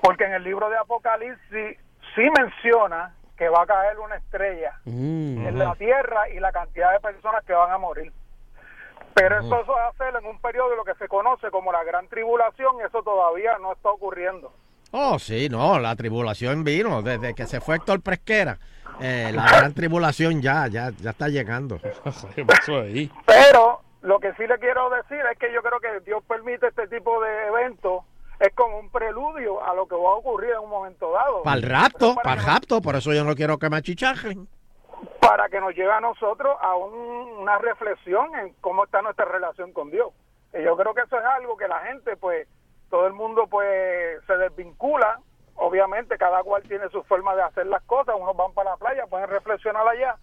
porque en el libro de Apocalipsis sí menciona que va a caer una estrella en la tierra y la cantidad de personas que van a morir. Pero eso, eso es hacerlo en un periodo de lo que se conoce como la gran tribulación y eso todavía no está ocurriendo. Oh, sí, no, la tribulación vino. Desde que se fue Héctor Presquera, eh, la gran tribulación ya, ya, ya está llegando. ¿Qué pasó ahí? Pero lo que sí le quiero decir es que yo creo que Dios permite este tipo de eventos es como un preludio a lo que va a ocurrir en un momento dado. Para el rapto, para el rapto, por eso yo no quiero que me achichajen. Para que nos lleve a nosotros a un- una reflexión en cómo está nuestra relación con Dios. Y yo creo que eso es algo que la gente, pues, todo el mundo, pues, se desvincula. Obviamente, cada cual tiene su forma de hacer las cosas. Unos van para la playa, pueden reflexionar allá.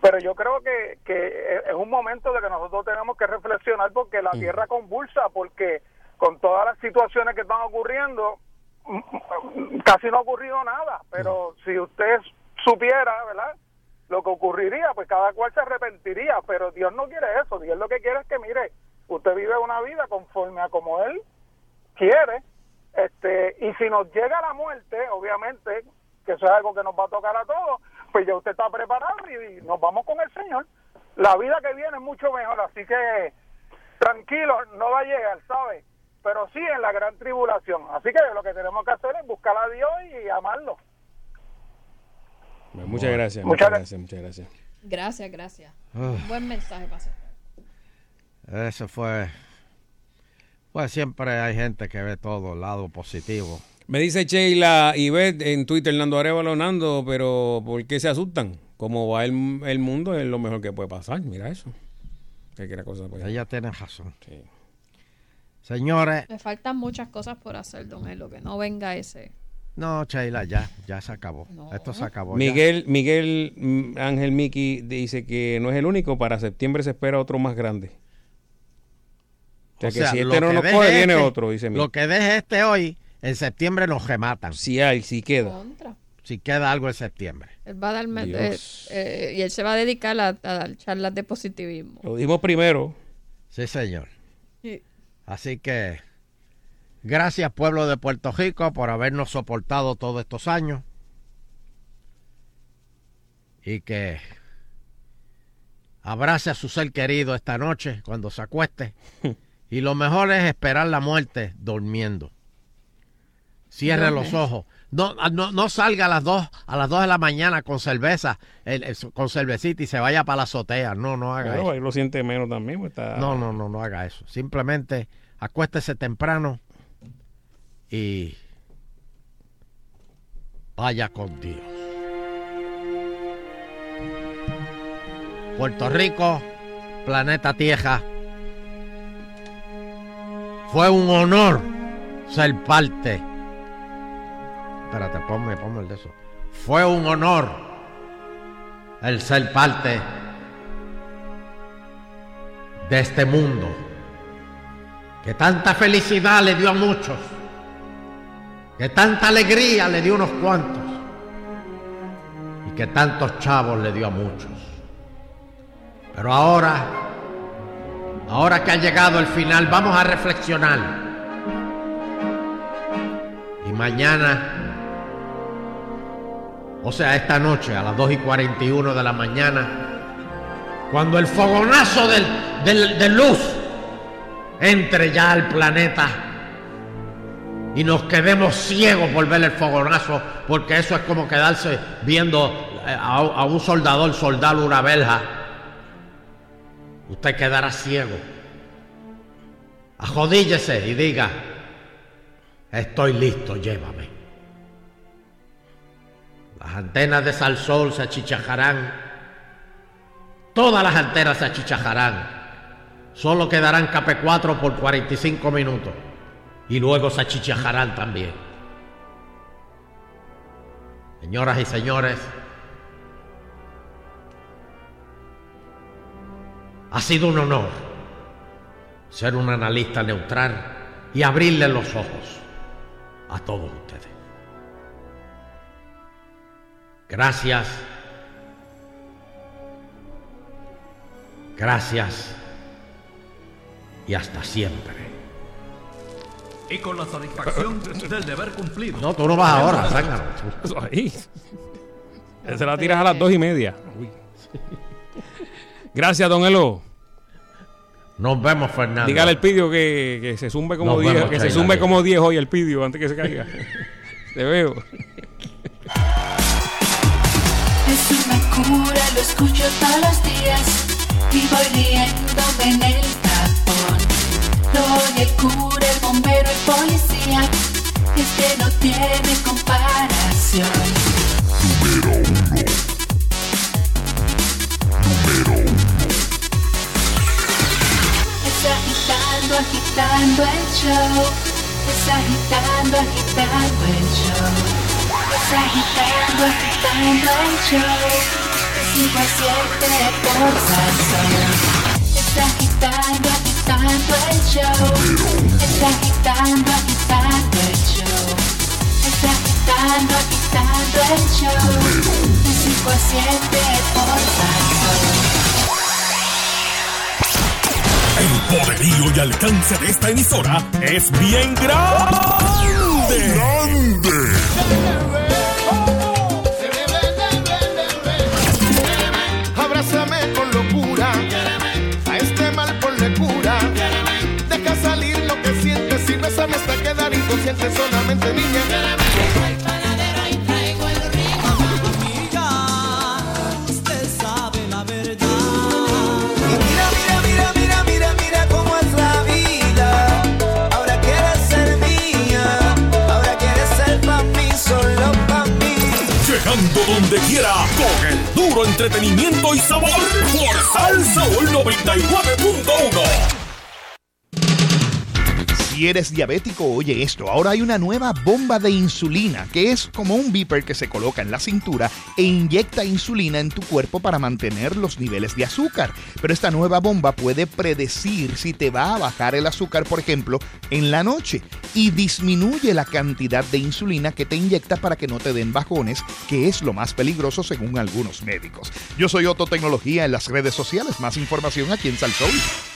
Pero yo creo que, que es un momento de que nosotros tenemos que reflexionar porque la tierra convulsa, porque con todas las situaciones que están ocurriendo, casi no ha ocurrido nada. Pero si usted supiera, ¿verdad? Lo que ocurriría, pues cada cual se arrepentiría. Pero Dios no quiere eso. Dios lo que quiere es que, mire, usted vive una vida conforme a como Él quiere. este Y si nos llega la muerte, obviamente, que eso es algo que nos va a tocar a todos, pues ya usted está preparado y, y nos vamos con el Señor. La vida que viene es mucho mejor, así que tranquilo, no va a llegar, ¿sabe? Pero sí en la gran tribulación. Así que lo que tenemos que hacer es buscar a Dios y amarlo. Muchas gracias, Muchas muchas gracias, muchas gracias. Gracias, gracias. Buen mensaje, pastor. Eso fue. Pues siempre hay gente que ve todo el lado positivo. Me dice Sheila y Beth en Twitter, Nando Arevalo, Nando, pero ¿por qué se asustan? Como va el, el mundo es lo mejor que puede pasar, mira eso. La cosa puede- Ella tiene razón. Señores, Me faltan muchas cosas por hacer, don Elo, que no venga ese. no, Sheila, ya, ya se acabó. Esto se acabó. ya. Miguel, Miguel mm, Ángel Miki dice que no es el único, para septiembre se espera otro más grande. O sea, O que si este no nos coge, viene este- otro, dice Miki. Lo que deje este hoy, en septiembre nos rematan. Si hay, si queda. Contra. Si queda algo en septiembre. Él va a dar eh, eh, y él se va a dedicar a, a dar charlas de positivismo. Lo dimos primero. Sí, señor. Sí. Así que gracias pueblo de Puerto Rico por habernos soportado todos estos años. Y que abrace a su ser querido esta noche cuando se acueste. y lo mejor es esperar la muerte durmiendo. Cierre los ojos. No, ah, no, no salga a las 2 a las 2 de la mañana con cerveza, el- el- con cervecita y se vaya para la azotea. No, no haga eso. ahí lo siente menos también. pues está- No, no, no, no haga eso. Simplemente acuéstese temprano y vaya con Dios. Puerto Rico, planeta Tierra. Fue un honor ser parte. Espérate, ponme, ponme el de eso. Fue un honor el ser parte de este mundo que tanta felicidad le dio a muchos, que tanta alegría le dio a unos cuantos y que tantos chavos le dio a muchos. Pero ahora, ahora que ha llegado el final, vamos a reflexionar. Y mañana, o sea, esta noche a las 2 y 41 de la mañana, cuando el fogonazo del, del- de luz entre ya al planeta y nos quedemos ciegos por ver el fogonazo, porque eso es como quedarse viendo eh, a, a un soldador soldar una verja. Usted quedará ciego. Ajodíllese y diga, estoy listo, llévame. Las antenas de Salsol se achichajarán. Todas las antenas se achichajarán. Solo quedarán KP4 por 45 minutos. Y luego se achichajarán también. Señoras y señores, ha sido un honor ser un analista neutral y abrirle los ojos a todos ustedes. Gracias. Gracias. Y hasta siempre. Y con la satisfacción del deber cumplido. No, tú no vas ahora. Eso ahí. Se la tiras a las dos y media. Uy. Gracias, don Elo. Nos vemos, Fernando. Dígale al pidio que, que se zumbe como Nos 10, vemos, que se zumbe como 10 hoy el pidio antes que se caiga. Te veo. Es una cura, lo escucho todos los días y voy riéndome en el tapón. Doy el cura, el bombero, el policía, y es que no tiene comparación. Número uno. Número uno. Es agitando, agitando el show. Es agitando, agitando el show. Es agitando, agitando el show. De 5 a 7 por Salsón. Es agitando, agitando el show. Es agitando, agitando el show. Es agitando, agitando el show. De 5 a 7 por Salsón. El poderío y alcance de esta emisora es bien. Grande. Pa' mí. Llegando donde quiera con el duro entretenimiento y sabor por Salsa 99.1. Si eres diabético, oye esto. Ahora hay una nueva bomba de insulina, que es como un beeper que se coloca en la cintura e inyecta insulina en tu cuerpo para mantener los niveles de azúcar. Pero esta nueva bomba puede predecir si te va a bajar el azúcar, por ejemplo, en la noche y disminuye la cantidad de insulina que te inyecta para que no te den bajones, que es lo más peligroso según algunos médicos. Yo soy Otto Tecnología en las redes sociales. Más información aquí en Salsoul.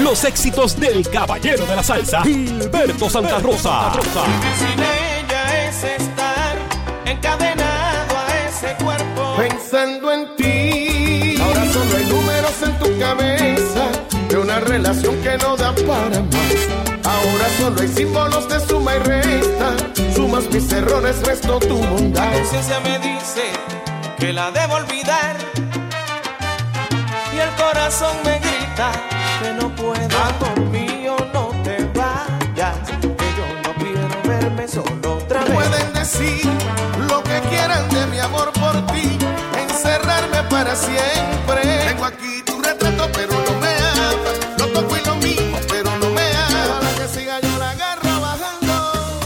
Los éxitos del caballero de la salsa, Gilberto Santa Rosa. Sin ella es estar encadenado a ese cuerpo. Pensando en ti. Ahora solo hay números en tu cabeza de una relación que no da para más. Ahora solo hay símbolos de suma y resta. Sumas mis errores, resto tu bondad. La conciencia me dice que la debo olvidar. Y el corazón me grita que no puedo. Amor mío, no te vayas. Que yo no quiero verme solo otra vez. Pueden decir lo que quieran de mi amor por ti, encerrarme para siempre. Tengo aquí tu retrato, pero no me amas. Lo toco y lo mismo, pero no me amas. Para que siga yo la agarro bajando,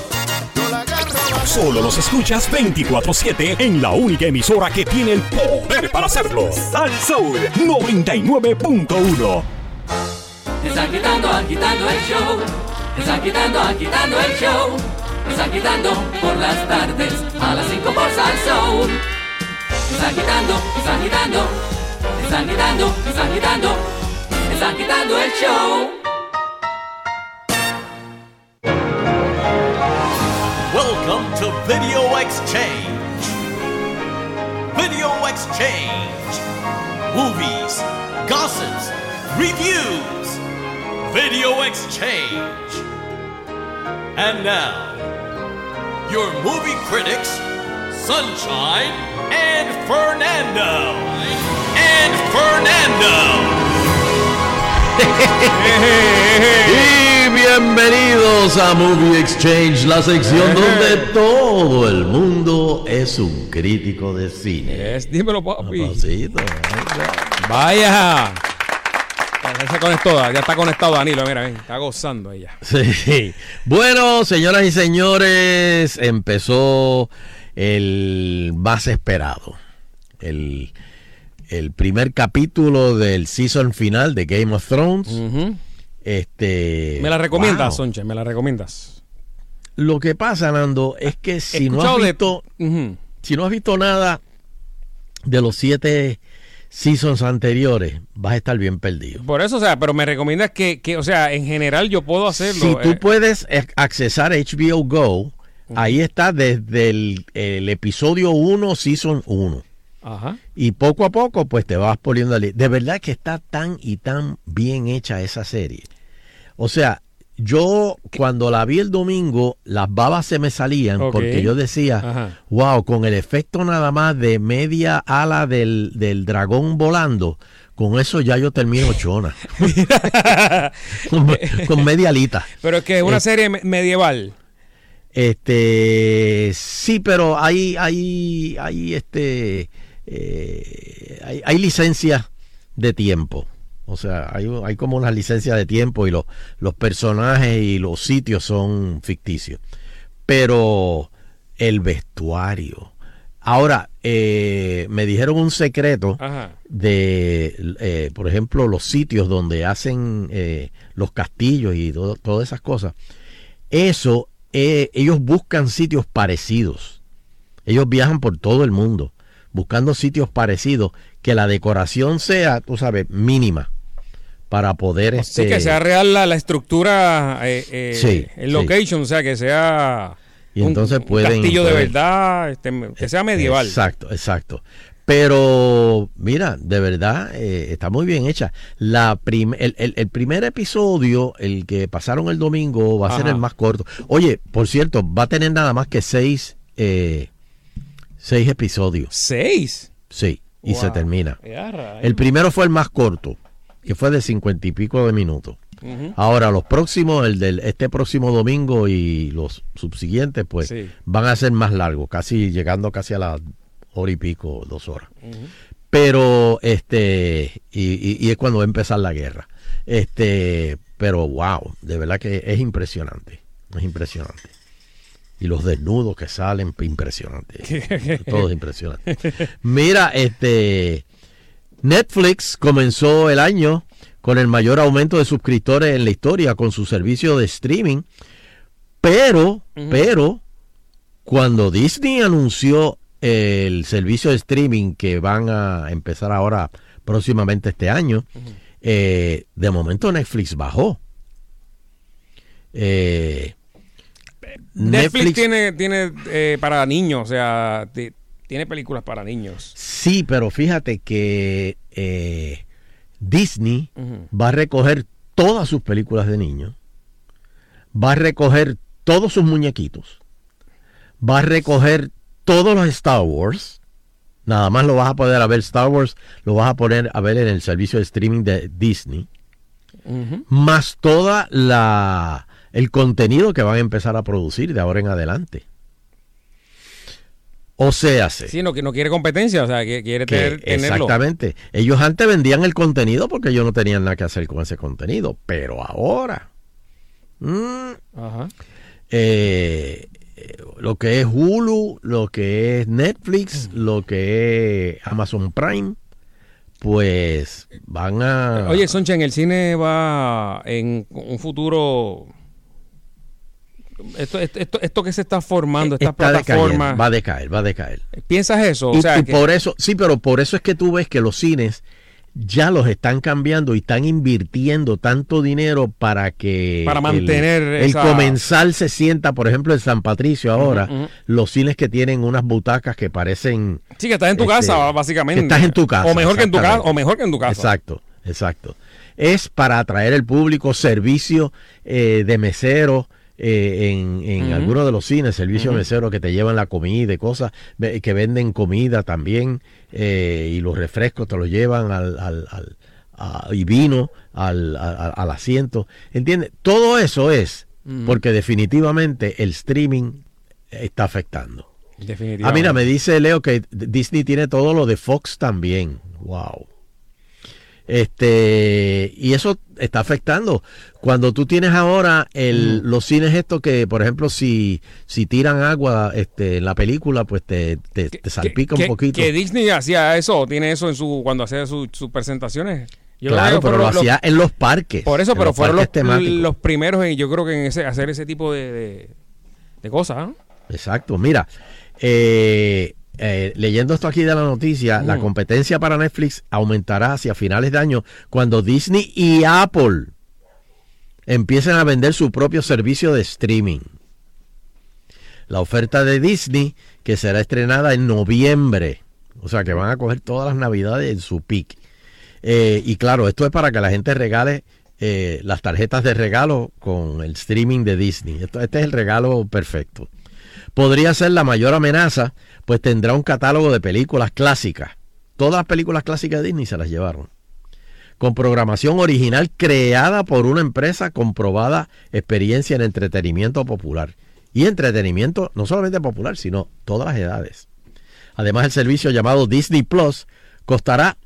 yo la agarro bajando. Solo los escuchas 24-7 en la única emisora que tiene el poder para hacerlo. Al Soul 99.1. Están quitando, agitando el show. Están quitando, agitando el show. Están quitando por las tardes a las 5 por Salsoul. Están quitando, están quitando. Están quitando, están quitando. Están quitando el show. Welcome to Video Exchange. Video Exchange. Movies, gossips, reviews. Video Exchange. And now, your movie critics, Sunshine and Fernando. And Fernando. Y bienvenidos a Movie Exchange, la sección donde todo el mundo es un crítico de cine. Es, dímelo, papi. Papacito, Vaya. Ya se conectó, ya está conectado Danilo, mira, ven, está gozando ella. Sí. Bueno, señoras y señores, empezó el más esperado. El, el primer capítulo del season final de Game of Thrones. Este. ¿Me la recomiendas, wow. Sonche? ¿Me la recomiendas? Lo que pasa, Nando, es que si no has de- visto, si no has visto nada de los siete seasons anteriores, vas a estar bien perdido. Por eso, o sea, pero me recomiendas que, que o sea, en general yo puedo hacerlo. Si tú eh, puedes accesar HBO Go, ahí está desde el, el episodio 1, season 1. Ajá. Y poco a poco, pues te vas poniendo al- De verdad que está tan y tan bien hecha esa serie. O sea, yo cuando la vi el domingo, las babas se me salían porque yo decía, Ajá. wow, con el efecto nada más de media ala del, del dragón volando, con eso ya yo termino chona. con, con media alita. Pero es que es una Eh, serie me- medieval. Este, sí, pero hay, hay, hay, este, eh, hay, hay licencias de tiempo. O sea, hay, hay como una licencia de tiempo y los los personajes y los sitios son ficticios. Pero el vestuario, Ahora, eh, me dijeron un secreto Ajá. de, eh, por ejemplo, los sitios donde hacen eh, los castillos y todo- todas esas cosas. Eso, ellos buscan sitios parecidos. Ellos viajan por todo el mundo buscando sitios parecidos que la decoración sea, tú sabes, mínima para poder Sí, este, que sea real la, la estructura, eh, eh, Sí, el sí. location, o sea, que sea Y entonces un, un pueden- castillo de verdad, este, que sea medieval. Exacto, exacto. Pero, mira, de verdad, eh, está muy bien hecha. La prim- el, el- el primer episodio, el que pasaron el domingo, va a ser el más corto. Oye, por cierto, va a tener nada más que seis, eh, seis episodios. ¿Seis? Sí, y se termina. El primero fue el más corto, que fue de cincuenta y pico de minutos. Ahora, los próximos, el del este próximo domingo y los subsiguientes, pues Sí. van a ser más largos, casi llegando casi a las hora y pico, dos horas. Pero, este, y, y- y es cuando va a empezar la guerra. Este, pero wow, de verdad que es impresionante, es impresionante. Y los desnudos que salen, impresionante. Todo es impresionante. Mira, este, Netflix comenzó el año con el mayor aumento de suscriptores en la historia con su servicio de streaming, pero, pero, cuando Disney anunció el servicio de streaming que van a empezar ahora próximamente este año, eh, de momento Netflix bajó. Eh, Netflix, tiene, tiene eh, para niños, o sea, tiene películas para niños. Sí, pero fíjate que eh, Disney va a recoger todas sus películas de niños, va a recoger todos sus muñequitos, va a recoger todos los Star Wars. Nada más lo vas a poder a ver Star Wars, lo vas a poner a ver en el servicio de streaming de Disney, más toda la el contenido que van a empezar a producir de ahora en adelante. O sea, se- Sí, no, no quiere competencia, o sea, que quiere tener, tenerlo. exactamente. Ellos antes vendían el contenido porque ellos no tenían nada que hacer con ese contenido, pero ahora mm, Ajá. eh, lo que es Hulu, lo que es Netflix, lo que es Amazon Prime, pues van a Oye, Soncha, en el cine va en un futuro. Esto, esto, esto, que se está formando, esta está plataforma. va a decaer, va a decaer. ¿Piensas eso? Y, o sea, y que- por eso, sí, pero por eso es que tú ves que los cines ya los están cambiando y están invirtiendo tanto dinero para que Para el- mantener el, esa- comensal se sienta, por ejemplo, en San Patricio ahora, los cines que tienen unas butacas que parecen Sí, que estás en tu este, casa, básicamente. que estás en tu casa. O mejor que en tu casa, o mejor que en tu casa. Exacto, exacto. Es para atraer el público, servicio eh, de mesero eh, en, en algunos de los cines, servicio Ujú. de mesero que te llevan la comida y cosas, que venden comida también eh, y los refrescos te los llevan al, al- al- a- y vino al, al asiento. ¿Entiendes? Todo eso es porque definitivamente el streaming está afectando. Ah, mira, me dice Leo que Disney tiene todo lo de Fox también. Wow. Este, y eso está afectando. Cuando tú tienes ahora el, los cines estos que, por ejemplo, si, si tiran agua este, en la película, pues te, te, te salpica un poquito. que Disney hacía eso, tiene eso en su cuando hacía su- sus presentaciones. Yo claro, que pero lo los- hacía en los parques. Por eso, pero los fueron los, los primeros en, yo creo que en ese, hacer ese tipo de, de, de cosas. ¿no? Exacto, mira, eh, eh, leyendo esto aquí de la noticia, la Mm. competencia para Netflix aumentará hacia finales de año cuando Disney y Apple empiecen a vender su propio servicio de streaming. La oferta de Disney, que será estrenada en noviembre, o sea que van a coger todas las navidades en su pick. Eh, y claro, esto es para que la gente regale eh, las tarjetas de regalo con el streaming de Disney. Esto- este es el regalo perfecto. Podría ser la mayor amenaza, pues tendrá un catálogo de películas clásicas. Todas las películas clásicas de Disney se las llevaron. Con programación original creada por una empresa con probada experiencia en entretenimiento popular. Y entretenimiento no solamente popular, sino todas las edades. Además, el servicio llamado Disney Plus costará,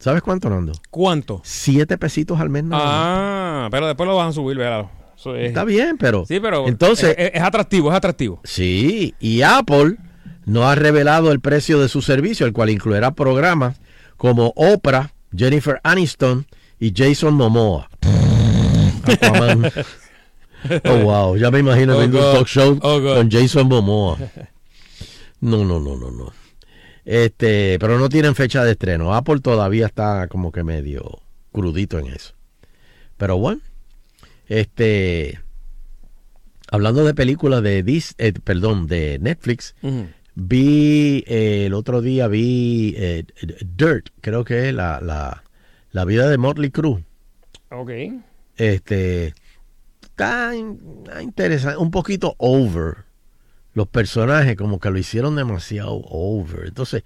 ¿sabes cuánto, Nando? ¿Cuánto? Siete pesitos al mes. nada. Ah, pero después lo van a subir, ¿verdad? Eso es- Está bien, pero... Sí, pero Entonces, es, es atractivo, es atractivo. Sí, y Apple no ha revelado el precio de su servicio, el cual incluirá programas como Oprah, Jennifer Aniston y Jason Momoa. Oh, wow. Ya me imagino Oh, viendo un talk show Oh, con Jason Momoa. No, no, no, no, no. Este, pero no tienen fecha de estreno. Apple todavía está como que medio crudito en eso. Pero bueno, este, hablando de películas de Dis, eh, perdón, de Netflix, vi eh, el otro día vi eh, Dirt, creo que es la, la, la vida de Motley Crue. Ok. Este está interesante, un poquito over. Los personajes como que lo hicieron demasiado over. Entonces,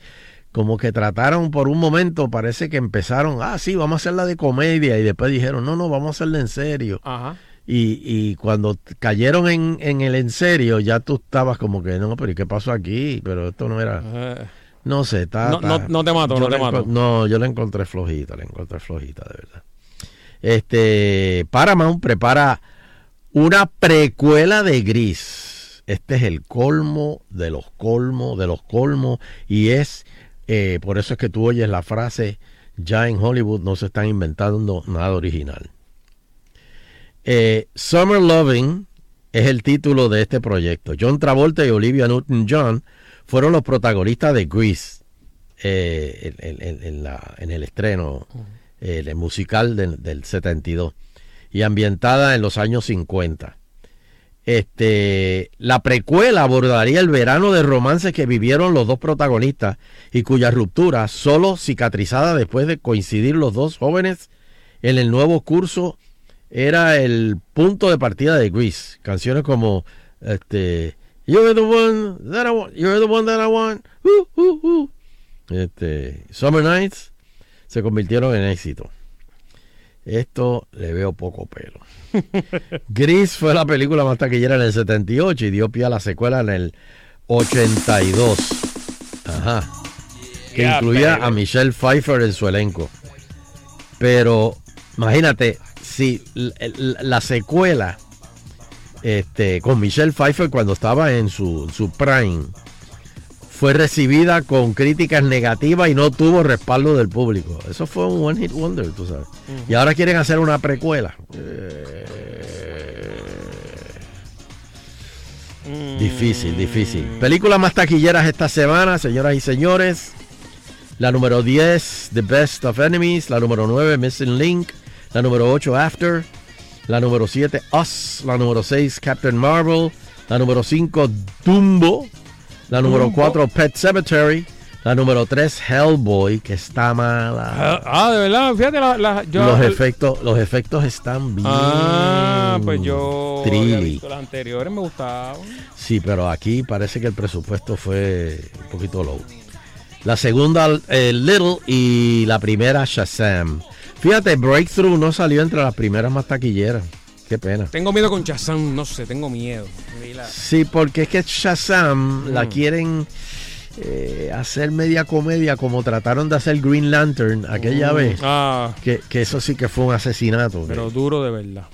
como que trataron por un momento, parece que empezaron, ah, sí, vamos a hacerla de comedia y después dijeron, no, no, vamos a hacerla en serio. Ajá. Y, y cuando cayeron en, en el en serio, ya tú estabas como que, no, pero ¿y qué pasó aquí? Pero esto no era... Eh, No sé, está... No- no- está- no te mato, yo no te mato. No, yo la encontré flojita, la encontré flojita, de verdad. Este, Paramount prepara una precuela de Gris. Este es el colmo de los colmos, de los colmos, y es, eh, por eso es que tú oyes la frase, ya en Hollywood no se están inventando nada original. Eh, Summer Loving es el título de este proyecto. John Travolta y Olivia Newton-John fueron los protagonistas de Grease eh, en, en- en la- en el estreno, el musical del, del 72, y ambientada en los años 50. Este, la precuela abordaría el verano de romance que vivieron los dos protagonistas y cuya ruptura solo cicatrizada después de coincidir los dos jóvenes en el nuevo curso era el punto de partida de Grease. Canciones como este You're the one that I want, you're the one that I want. Este, Summer Nights se convirtieron en éxito. Esto le veo poco pelo. Gris fue la película más taquillera en el 78 y dio pie a la secuela en el 82. Ajá. Que incluía a Michelle Pfeiffer en su elenco. Pero imagínate, si la secuela este, con Michelle Pfeiffer cuando estaba en su, su prime fue recibida con críticas negativas y no tuvo respaldo del público. Eso fue un one hit wonder, tú sabes. Y ahora quieren hacer una precuela. Difícil, difícil. Películas más taquilleras esta semana, señoras y señores. La número 10, The Best of Enemies. La número 9, Missing Link. La número 8, After. La número 7, Us. La número 6, Captain Marvel. La número 5, Dumbo. La número Dumbo. 4, Pet Cemetery. La número 3, Hellboy, que está mala. Ah, de verdad, fíjate, la, la- yo- los, el- efectos, los efectos están bien. Ah, pues yo había trilly. visto las anteriores, me gustaban. Sí, pero aquí parece que el presupuesto fue un poquito low. La segunda, eh, Little, y la primera, Shazam. Fíjate, Breakthrough no salió entre las primeras más taquilleras. Qué pena. Tengo miedo con Shazam, no sé, tengo miedo. La- Sí, porque es que Shazam la Mm. quieren eh, hacer media comedia como trataron de hacer Green Lantern aquella Mm. vez. Ah. Que, que eso sí que fue un asesinato. Pero duro de verdad.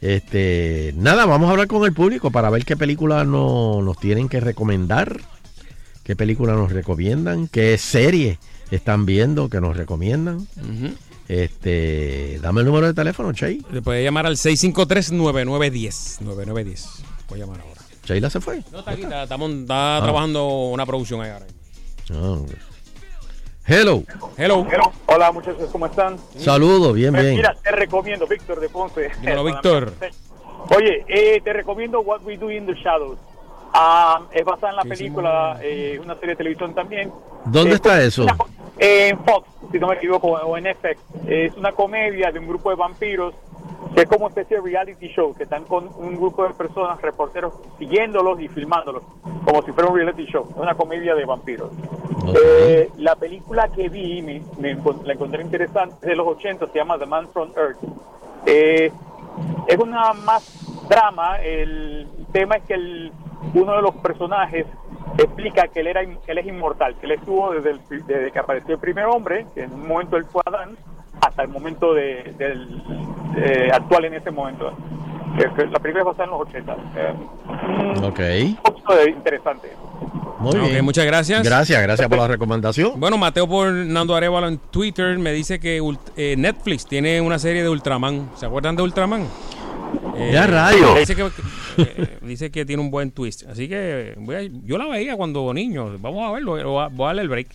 Este, nada, vamos a hablar con el público para ver qué películas no- nos tienen que recomendar, qué películas nos recomiendan, qué serie están viendo que nos recomiendan. Ujú. Este, dame el número de teléfono, Chay. Le puede llamar al 653-9910. 9910. Puede llamar ahora. Sheila se fue. No, está aquí, está, Ah. trabajando una producción ahí ahora. Ah, Hello. Hello. Hola muchachos, ¿cómo están? Saludos, bien, Eh, bien. Mira, te recomiendo, Víctor de Ponce. Dímelo, Víctor. Oye, eh, te recomiendo What We Do in the Shadows. Ah, es basada en la ¿Qué película, eh, una serie de televisión también. ¿Dónde Eh, está eso? En Fox, si no me equivoco, o en FX. Es una comedia de un grupo de vampiros que es como una especie de reality show, que están con un grupo de personas, reporteros, siguiéndolos y filmándolos, como si fuera un reality show. Es una comedia de vampiros. Eh, la película que vi, me, me la encontré interesante, es de los 80, se llama The Man from Earth. Eh, es una más drama, el tema es que el, uno de los personajes explica que él, era, que él es inmortal, que él estuvo desde, el, desde que apareció el primer hombre, que en un momento él fue Adán, hasta el momento de, del eh, actual en ese momento. La película basada en los 80. Eh, Ok. un poquito interesante. Muy bien. muchas gracias. Gracias, gracias por la recomendación. Bueno, Mateo por Nando Arevalo en Twitter me dice que ult- eh, Netflix tiene una serie de Ultraman. ¿Se acuerdan de Ultraman? Eh, Ya. Dice que, eh, dice que tiene un buen twist. Así que voy a- yo la veía cuando niño. Vamos a verlo. Voy a, darle el break.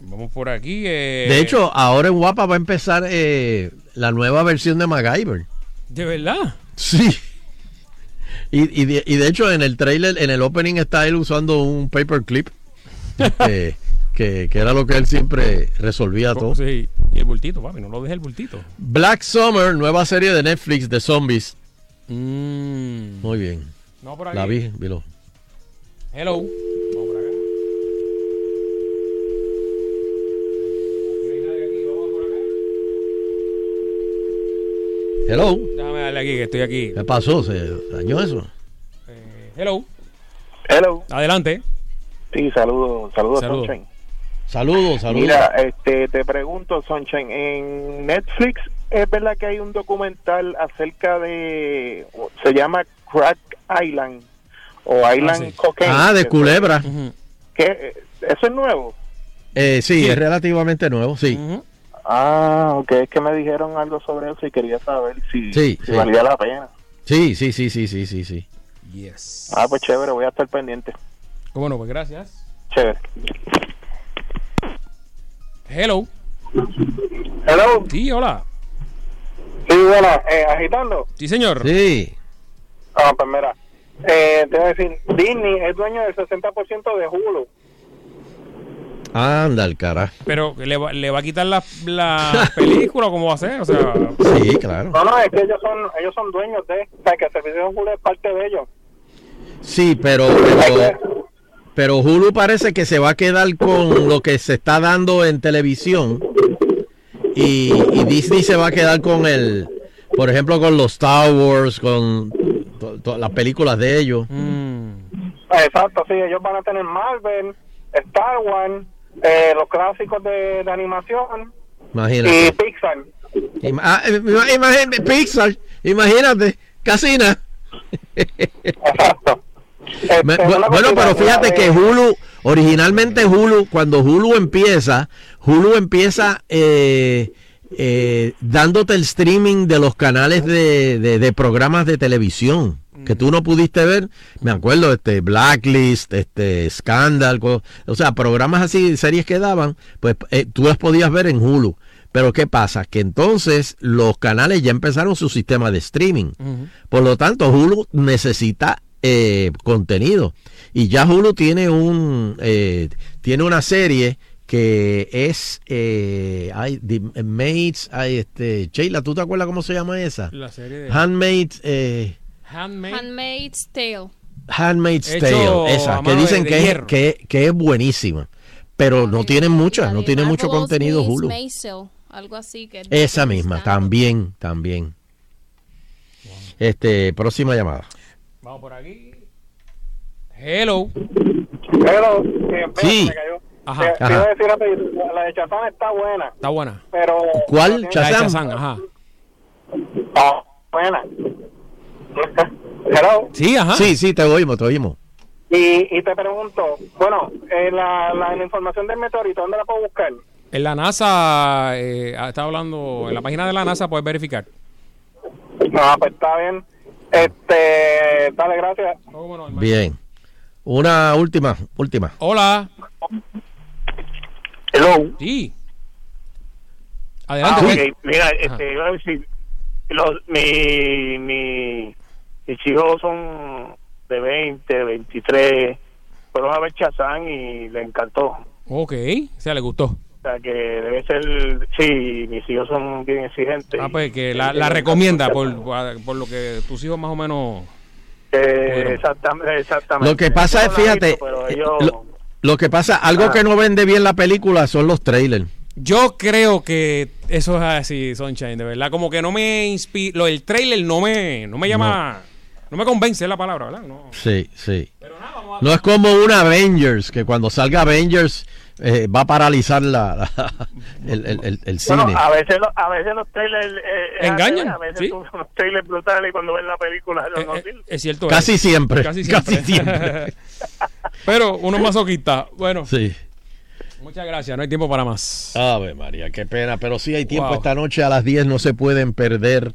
Vamos por aquí. eh, De hecho, ahora en Guapa va a empezar eh, la nueva versión de MacGyver. ¿De verdad? Sí. Y, y, de, y de hecho en el trailer, en el opening está él usando un paperclip. este, que, que era lo que él siempre resolvía todo. Sí. Y el bultito, papi. No lo deje el bultito. Black Summer, nueva serie de Netflix de zombies. Mm. Muy bien. No, por aquí. La vi, vilo. Hello. Vamos por acá. Hello. Déjame darle aquí, que estoy aquí. ¿Qué pasó? ¿Se dañó eso? Hello. Hello. Adelante. Sí, saludos, saludos, Saludos. Saludos, saludos. Mira, este, te pregunto, Sunshine, en Netflix es verdad que hay un documental acerca de, se llama Crack Island o Island Cocaine. Ah, de que- Culebra. que ¿Eso es nuevo? Eh, sí, es relativamente nuevo, sí. Ah, ok, es que me dijeron algo sobre eso y quería saber si, Sí, si sí. valía la pena. Sí, sí, sí, sí, sí, sí, sí. Yes. Ah, pues chévere, voy a estar pendiente. ¿Cómo no? Pues gracias. Chévere. Hello. Hello. Sí, hola. Sí, bueno, eh, agitando. Sí, señor. Sí. Ah, pues mira, eh, te voy a decir, Disney es dueño del 60% de Hulu. Anda el cara. Pero le va, le va a quitar la, la película, ¿cómo va a ser? O sea, Sí, claro. No, no, es que ellos son ellos son dueños de, o sea, que el servicio de Hulu es parte de ellos. Sí, pero, pero, pero Hulu parece que se va a quedar con lo que se está dando en televisión y, y Disney se va a quedar con el, por ejemplo, con los Star Wars, con to- to- las películas de ellos. Exacto, sí, ellos van a tener Marvel, Star Wars, eh, los clásicos de, de animación y Imagínate. Pixar. Ima- ah, eh, ima- imagínate, Pixar, imagínate, Casina. Me- Este, una bueno, pero fíjate eh, que Hulu, originalmente Hulu, cuando Hulu empieza, Hulu empieza eh, eh, dándote el streaming de los canales de, de- de programas de televisión que tú no pudiste ver. Me acuerdo, este Blacklist, este Scandal, o sea, programas así, series que daban, pues eh, tú las podías ver en Hulu. Pero ¿qué pasa? Que entonces los canales ya empezaron su sistema de streaming. Por lo tanto, Hulu necesita eh, contenido. Y ya Hulu tiene un eh, tiene una serie que es eh, hay The Maids, hay este Sheila, ¿tú te acuerdas cómo se llama esa? La serie de- Handmaid's eh, Handmaid. Handmaid's Tale. Handmaid's Hecho Tale, esa, que dicen de- de que, es, que, que es buenísima. Pero no tiene mucha, no tiene mucho contenido Miss Hulu. Maisel, algo así que Esa misma, también, también. Este, próxima llamada. Vamos por aquí. Hello. Hello, eh, Sí. me cayó. Ajá. Te- te Ajá. a decir rápido, la- la de Chazán está buena, Está buena. pero... ¿Cuál? La de Shazam. Shazam, ajá. Está buena. Hello. Sí, ajá. Sí, sí, te oímos, te oímos. Y, y te pregunto, bueno, eh, la, la, la información del meteorito, ¿dónde la puedo buscar? En la NASA, eh, está hablando, en la página de la NASA puedes verificar. No, pues está bien. Este, dale, gracias. Bien. Una última, última. Hola. Hello. Sí. Ah, Adelante. Luis. Mira, este, iba a decir, los, mi, mi, mis hijos son de 20, 23, fueron a ver Chazán y le encantó. Ok, o sea, le gustó. O sea, que debe ser, sí, mis hijos son bien exigentes. Ah, pues que la, la recomienda por, por lo que tus hijos más o menos... Eh, exactamente, exactamente. Lo que pasa es, fíjate, visto, ellos- lo, lo que pasa, algo Ah. que no vende bien la película son los trailers. Yo creo que eso es así, Sunshine, de verdad. Como que no me inspira... Lo del trailer no me, no me llama... No. me convence la palabra, ¿verdad? No. Sí, sí. No es como un Avengers, que cuando salga Avengers eh, va a paralizar la, la- el, el- el- el cine. Bueno, a veces, los- a veces los trailers eh, al Engañan, A veces sí. tú unos trailers brutales y cuando ves la película no, no sirve. Es cierto. Casi es. siempre, Casi casi siempre. siempre. Pero uno masoquista. Bueno. Sí. Muchas gracias, no hay tiempo para más. Ave María, qué pena. Pero sí hay tiempo. Wow. Esta noche a las 10 no se pueden perder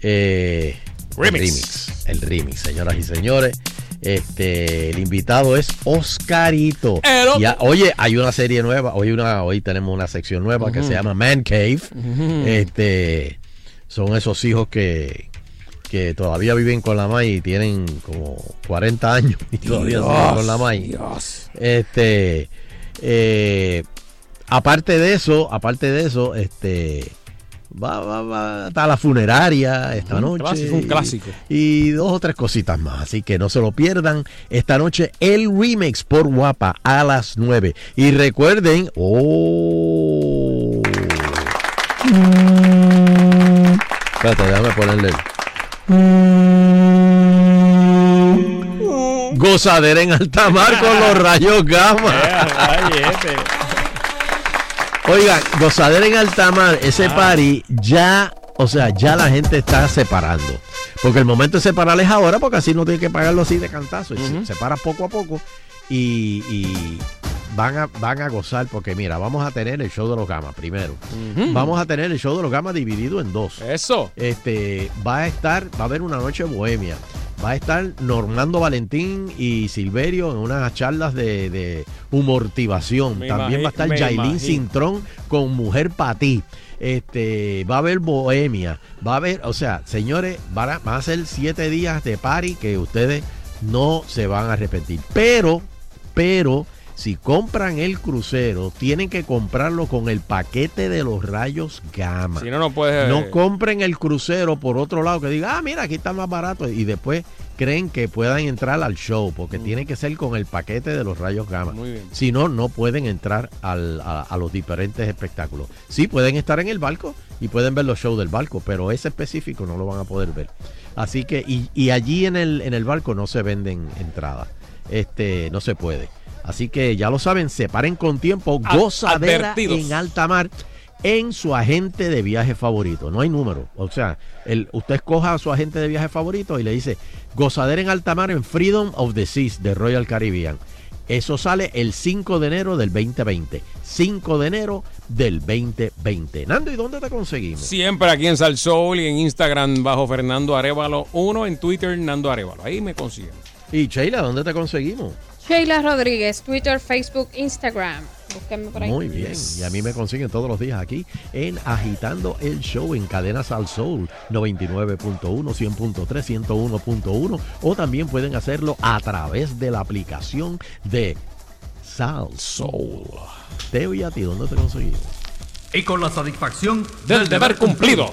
eh, Remix. el remix. El remix, señoras y señores. Este, el invitado es Oscarito. Y a- oye, hay una serie nueva. Hoy, una, hoy tenemos una sección nueva que se llama Man Cave. Este, son esos hijos que, que todavía viven con la MAI y tienen como 40 años y todavía Dios, siguen con la MAI. Este, eh, aparte de eso, aparte de eso, este, va, va, va está la funeraria esta noche. clásico, un y- clásico. Y, dos o tres cositas más, así que no se lo pierdan. Esta noche el remix por Guapa a las 9. Y recuerden, oh. Espérate, déjame ponerle. Gozadera en alta mar con los rayos gamma. Oigan, gozadera en alta mar, ese Ah. party ya, o sea, ya la gente está separando. Porque el momento de separar es ahora, porque así no tiene que pagarlo así de cantazo. Se separa poco a poco y, y van, a, van a gozar, porque mira, vamos a tener el show de los gamas primero. Vamos a tener el show de los gamas dividido en dos. Eso. Este, va a estar, va a haber una noche bohemia. Va a estar Normando Valentín y Silverio en unas charlas de, de humortivación. Me También va a estar imagino. Cintrón con Mujer para ti. Este, va a haber bohemia. Va a haber, o sea, señores, van a, van a ser siete días de party que ustedes no se van a arrepentir. Pero, pero, si compran el crucero, tienen que comprarlo con el paquete de los rayos gamma. Si no, no puedes. No compren el crucero por otro lado que diga, ah, mira, aquí está más barato. Y después creen que puedan entrar al show, porque tiene que ser con el paquete de los rayos gamma. Mm. Muy bien. Si no, no pueden entrar al- a, a los diferentes espectáculos. Sí, pueden estar en el barco y pueden ver los shows del barco, pero ese específico no lo van a poder ver. Así que, y, y allí en el, en el barco no se venden entradas. Este, no se puede. Así que ya lo saben, separen con tiempo, Ad- gozadera advertidos. en alta mar en su agente de viaje favorito. No hay número. O sea, el, usted escoja a su agente de viaje favorito y le dice gozadera en alta mar en Freedom of the Seas de Royal Caribbean. Eso sale el 5 de enero del 2020. 5 de enero del 2020. Nando, ¿y dónde te conseguimos? Siempre aquí en Salsoul y en Instagram bajo Fernando Arevalo 1, en Twitter Nando Arevalo. Ahí me consiguen. Y Sheila, ¿dónde te conseguimos? Sheila Rodríguez, Twitter, Facebook, Instagram. Búsquenme por ahí. Muy bien. Y a mí me consiguen todos los días aquí en Agitando el Show en Cadenas al Soul 99.1, 100.3, 101.1 o también pueden hacerlo a través de la aplicación de Sal Soul. Teo y a ti, ¿dónde te conseguimos? Y con la satisfacción Del deber cumplido.